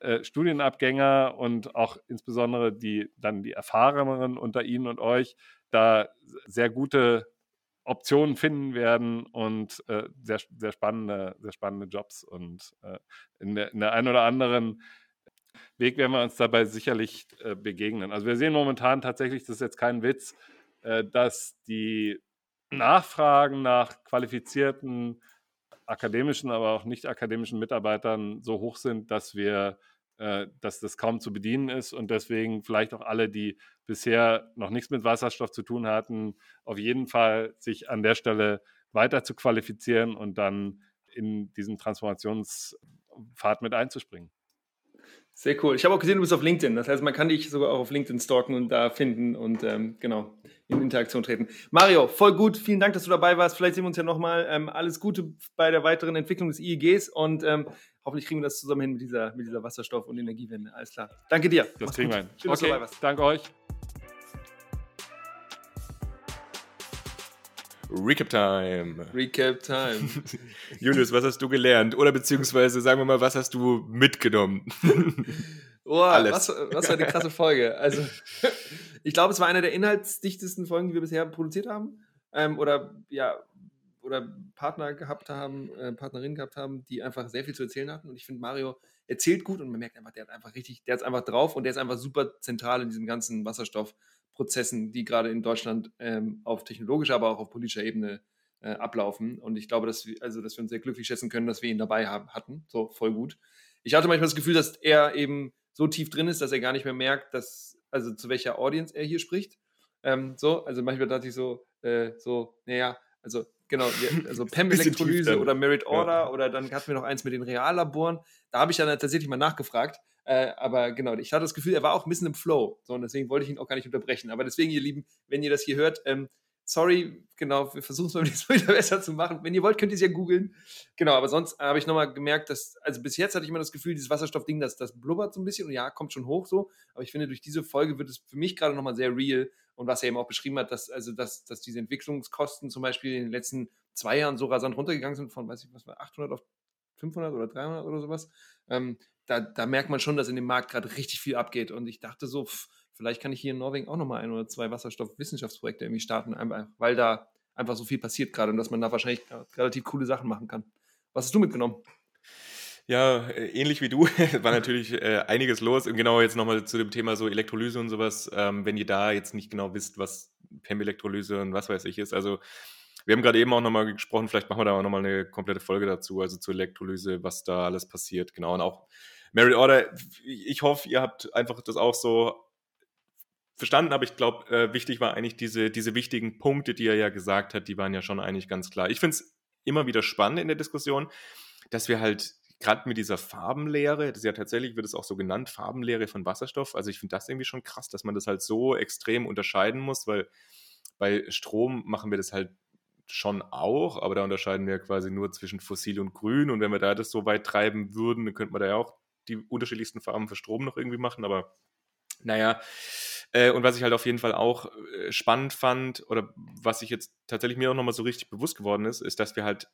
A: äh, Studienabgänger und auch insbesondere die dann die Erfahreneren unter Ihnen und euch da sehr gute Optionen finden werden und äh, sehr, sehr, spannende, sehr spannende Jobs. Und äh, in, der, in der einen oder anderen Weg werden wir uns dabei sicherlich äh, begegnen. Also wir sehen momentan tatsächlich, das ist jetzt kein Witz, äh, dass die Nachfragen nach qualifizierten akademischen, aber auch nicht akademischen Mitarbeitern so hoch sind, dass wir, äh, dass das kaum zu bedienen ist und deswegen vielleicht auch alle, die bisher noch nichts mit Wasserstoff zu tun hatten, auf jeden Fall sich an der Stelle weiter zu qualifizieren und dann in diesen Transformationspfad mit einzuspringen.
B: Sehr cool. Ich habe auch gesehen, du bist auf LinkedIn. Das heißt, man kann dich sogar auch auf LinkedIn stalken und da finden und ähm, genau in Interaktion treten. Mario, voll gut. Vielen Dank, dass du dabei warst. Vielleicht sehen wir uns ja nochmal. Ähm, alles Gute bei der weiteren Entwicklung des IEGs und ähm, hoffentlich kriegen wir das zusammen hin mit dieser, mit dieser Wasserstoff- und Energiewende. Alles klar. Danke dir.
A: Das Mach's kriegen wir hin. Schön, okay. dass du dabei warst. Danke euch.
D: Recap Time.
B: Recap Time.
D: Julius, was hast du gelernt? Oder beziehungsweise sagen wir mal, was hast du mitgenommen?
B: Oh, Alles. Was, was für eine krasse Folge. Also, ich glaube, es war eine der inhaltsdichtesten Folgen, die wir bisher produziert haben. Ähm, oder ja, oder Partner gehabt haben, äh, Partnerinnen gehabt haben, die einfach sehr viel zu erzählen hatten. Und ich finde, Mario erzählt gut und man merkt einfach, der hat einfach richtig, der ist einfach drauf und der ist einfach super zentral in diesem ganzen Wasserstoff. Prozessen, die gerade in Deutschland ähm, auf technologischer, aber auch auf politischer Ebene äh, ablaufen. Und ich glaube, dass wir, also, dass wir uns sehr glücklich schätzen können, dass wir ihn dabei haben, hatten. So, voll gut. Ich hatte manchmal das Gefühl, dass er eben so tief drin ist, dass er gar nicht mehr merkt, dass, also zu welcher Audience er hier spricht. Ähm, so, also manchmal dachte ich so, äh, so, naja, also genau, also PEM-Elektrolyse oder Merit Order ja. oder dann hatten wir noch eins mit den Reallaboren. Da habe ich dann tatsächlich mal nachgefragt. Äh, aber genau, ich hatte das Gefühl, er war auch ein bisschen im Flow. So, und deswegen wollte ich ihn auch gar nicht unterbrechen. Aber deswegen, ihr Lieben, wenn ihr das hier hört, ähm, sorry, genau, wir versuchen es mal wieder besser zu machen. Wenn ihr wollt, könnt ihr es ja googeln. Genau, aber sonst habe ich nochmal gemerkt, dass, also bis jetzt hatte ich immer das Gefühl, dieses Wasserstoffding, das, das blubbert so ein bisschen und ja, kommt schon hoch so. Aber ich finde, durch diese Folge wird es für mich gerade nochmal sehr real und was er eben auch beschrieben hat, dass, also, dass, dass diese Entwicklungskosten zum Beispiel in den letzten zwei Jahren so rasant runtergegangen sind von, weiß ich was war, 800 auf 500 oder 300 oder sowas. Ähm, da, da merkt man schon, dass in dem Markt gerade richtig viel abgeht. Und ich dachte so, pff, vielleicht kann ich hier in Norwegen auch nochmal ein oder zwei Wasserstoffwissenschaftsprojekte irgendwie starten, weil da einfach so viel passiert gerade und dass man da wahrscheinlich relativ coole Sachen machen kann. Was hast du mitgenommen?
D: Ja, äh, ähnlich wie du, war natürlich äh, einiges los. Und genau jetzt nochmal zu dem Thema so Elektrolyse und sowas. Ähm, wenn ihr da jetzt nicht genau wisst, was PEM-Elektrolyse und was weiß ich ist. Also wir haben gerade eben auch nochmal gesprochen, vielleicht machen wir da auch nochmal eine komplette Folge dazu, also zur Elektrolyse, was da alles passiert. Genau, und auch Merit Order, ich hoffe, ihr habt einfach das auch so verstanden, aber ich glaube, äh, wichtig war eigentlich diese, diese wichtigen Punkte, die er ja gesagt hat, die waren ja schon eigentlich ganz klar. Ich finde es immer wieder spannend in der Diskussion, dass wir halt gerade mit dieser Farbenlehre, das ist ja tatsächlich, wird es auch so genannt, Farbenlehre von Wasserstoff. Also ich finde das irgendwie schon krass, dass man das halt so extrem unterscheiden muss, weil bei Strom machen wir das halt schon auch, aber da unterscheiden wir quasi nur zwischen fossil und grün. Und wenn wir da das so weit treiben würden, dann könnte man da ja auch die unterschiedlichsten Farben für Strom noch irgendwie machen. Aber naja, äh, und was ich halt auf jeden Fall auch äh, spannend fand, oder was ich jetzt tatsächlich mir auch nochmal so richtig bewusst geworden ist, ist, dass wir halt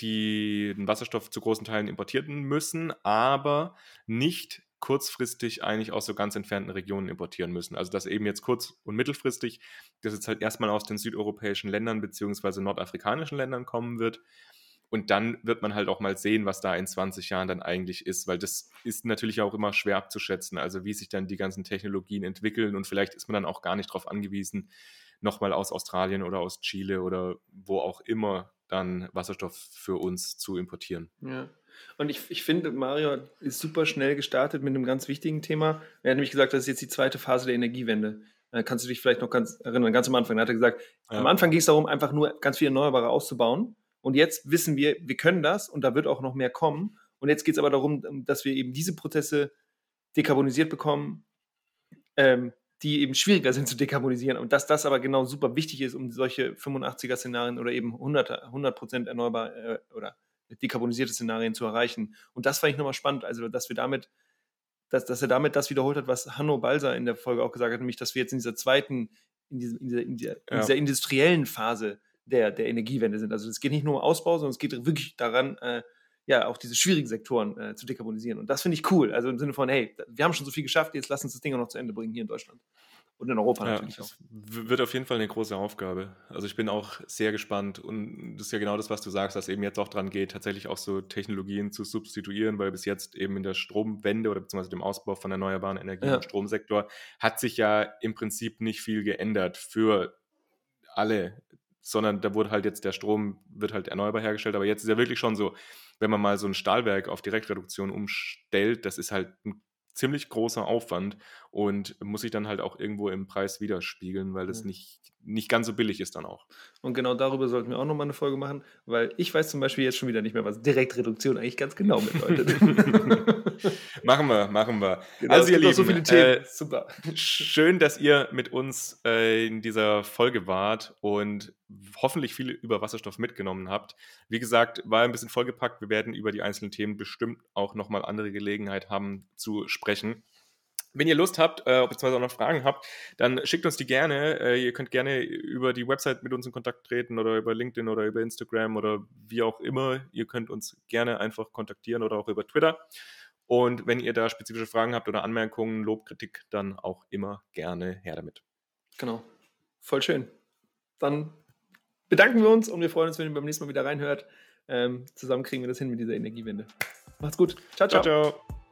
D: den Wasserstoff zu großen Teilen importieren müssen, aber nicht kurzfristig eigentlich aus so ganz entfernten Regionen importieren müssen. Also dass eben jetzt kurz- und mittelfristig das jetzt halt erstmal aus den südeuropäischen Ländern beziehungsweise nordafrikanischen Ländern kommen wird. Und dann wird man halt auch mal sehen, was da in 20 Jahren dann eigentlich ist, weil das ist natürlich auch immer schwer abzuschätzen, also wie sich dann die ganzen Technologien entwickeln und vielleicht ist man dann auch gar nicht darauf angewiesen, nochmal aus Australien oder aus Chile oder wo auch immer dann Wasserstoff für uns zu importieren.
B: Ja. Und ich, ich finde, Mario ist super schnell gestartet mit einem ganz wichtigen Thema. Er hat nämlich gesagt, das ist jetzt die zweite Phase der Energiewende. Äh, kannst du dich vielleicht noch ganz erinnern, ganz am Anfang, da hat er gesagt, ja. am Anfang ging es darum, einfach nur ganz viele Erneuerbare auszubauen. Und jetzt wissen wir, wir können das und da wird auch noch mehr kommen. Und jetzt geht es aber darum, dass wir eben diese Prozesse dekarbonisiert bekommen, ähm, die eben schwieriger sind zu dekarbonisieren. Und dass das aber genau super wichtig ist, um solche 85er-Szenarien oder eben 100, 100% erneuerbar äh, oder dekarbonisierte Szenarien zu erreichen. Und das fand ich nochmal spannend, also dass wir damit, dass, dass er damit das wiederholt hat, was Hanno Balser in der Folge auch gesagt hat, nämlich, dass wir jetzt in dieser zweiten, in, diesem, in, dieser, in, dieser, in dieser industriellen Phase der, der Energiewende sind. Also es geht nicht nur um Ausbau, sondern es geht wirklich daran, äh, ja, auch diese schwierigen Sektoren äh, zu dekarbonisieren. Und das finde ich cool. Also im Sinne von, hey, wir haben schon so viel geschafft, jetzt lass uns das Ding auch noch zu Ende bringen hier in Deutschland. Und in Europa ja, natürlich auch.
D: Wird auf jeden Fall eine große Aufgabe. Also ich bin auch sehr gespannt. Und das ist ja genau das, was du sagst, dass eben jetzt auch dran geht, tatsächlich auch so Technologien zu substituieren, weil bis jetzt eben in der Stromwende oder beziehungsweise dem Ausbau von erneuerbaren Energien ja. im Stromsektor hat sich ja im Prinzip nicht viel geändert für alle sondern da wurde halt jetzt der Strom, wird halt erneuerbar hergestellt, aber jetzt ist ja wirklich schon so, wenn man mal so ein Stahlwerk auf Direktreduktion umstellt, das ist halt ein ziemlich großer Aufwand und muss sich dann halt auch irgendwo im Preis widerspiegeln, weil das ja. nicht, nicht ganz so billig ist dann auch.
B: Und genau darüber sollten wir auch nochmal eine Folge machen, weil ich weiß zum Beispiel jetzt schon wieder nicht mehr, was Direktreduktion eigentlich ganz genau bedeutet.
D: machen wir, machen wir. Genau, also ihr Lieben, so viele Themen. Äh, super. Schön, dass ihr mit uns äh, in dieser Folge wart und hoffentlich viel über Wasserstoff mitgenommen habt. Wie gesagt, war ein bisschen vollgepackt. Wir werden über die einzelnen Themen bestimmt auch nochmal andere Gelegenheit haben zu sprechen. Wenn ihr Lust habt, äh, beziehungsweise auch noch Fragen habt, dann schickt uns die gerne. Äh, ihr könnt gerne über die Website mit uns in Kontakt treten oder über LinkedIn oder über Instagram oder wie auch immer. Ihr könnt uns gerne einfach kontaktieren oder auch über Twitter. Und wenn ihr da spezifische Fragen habt oder Anmerkungen, Lob, Kritik, dann auch immer gerne her damit.
B: Genau. Voll schön. Dann bedanken wir uns und wir freuen uns, wenn ihr beim nächsten Mal wieder reinhört. Ähm, zusammen kriegen wir das hin mit dieser Energiewende. Macht's gut. ciao. ciao. ciao, ciao.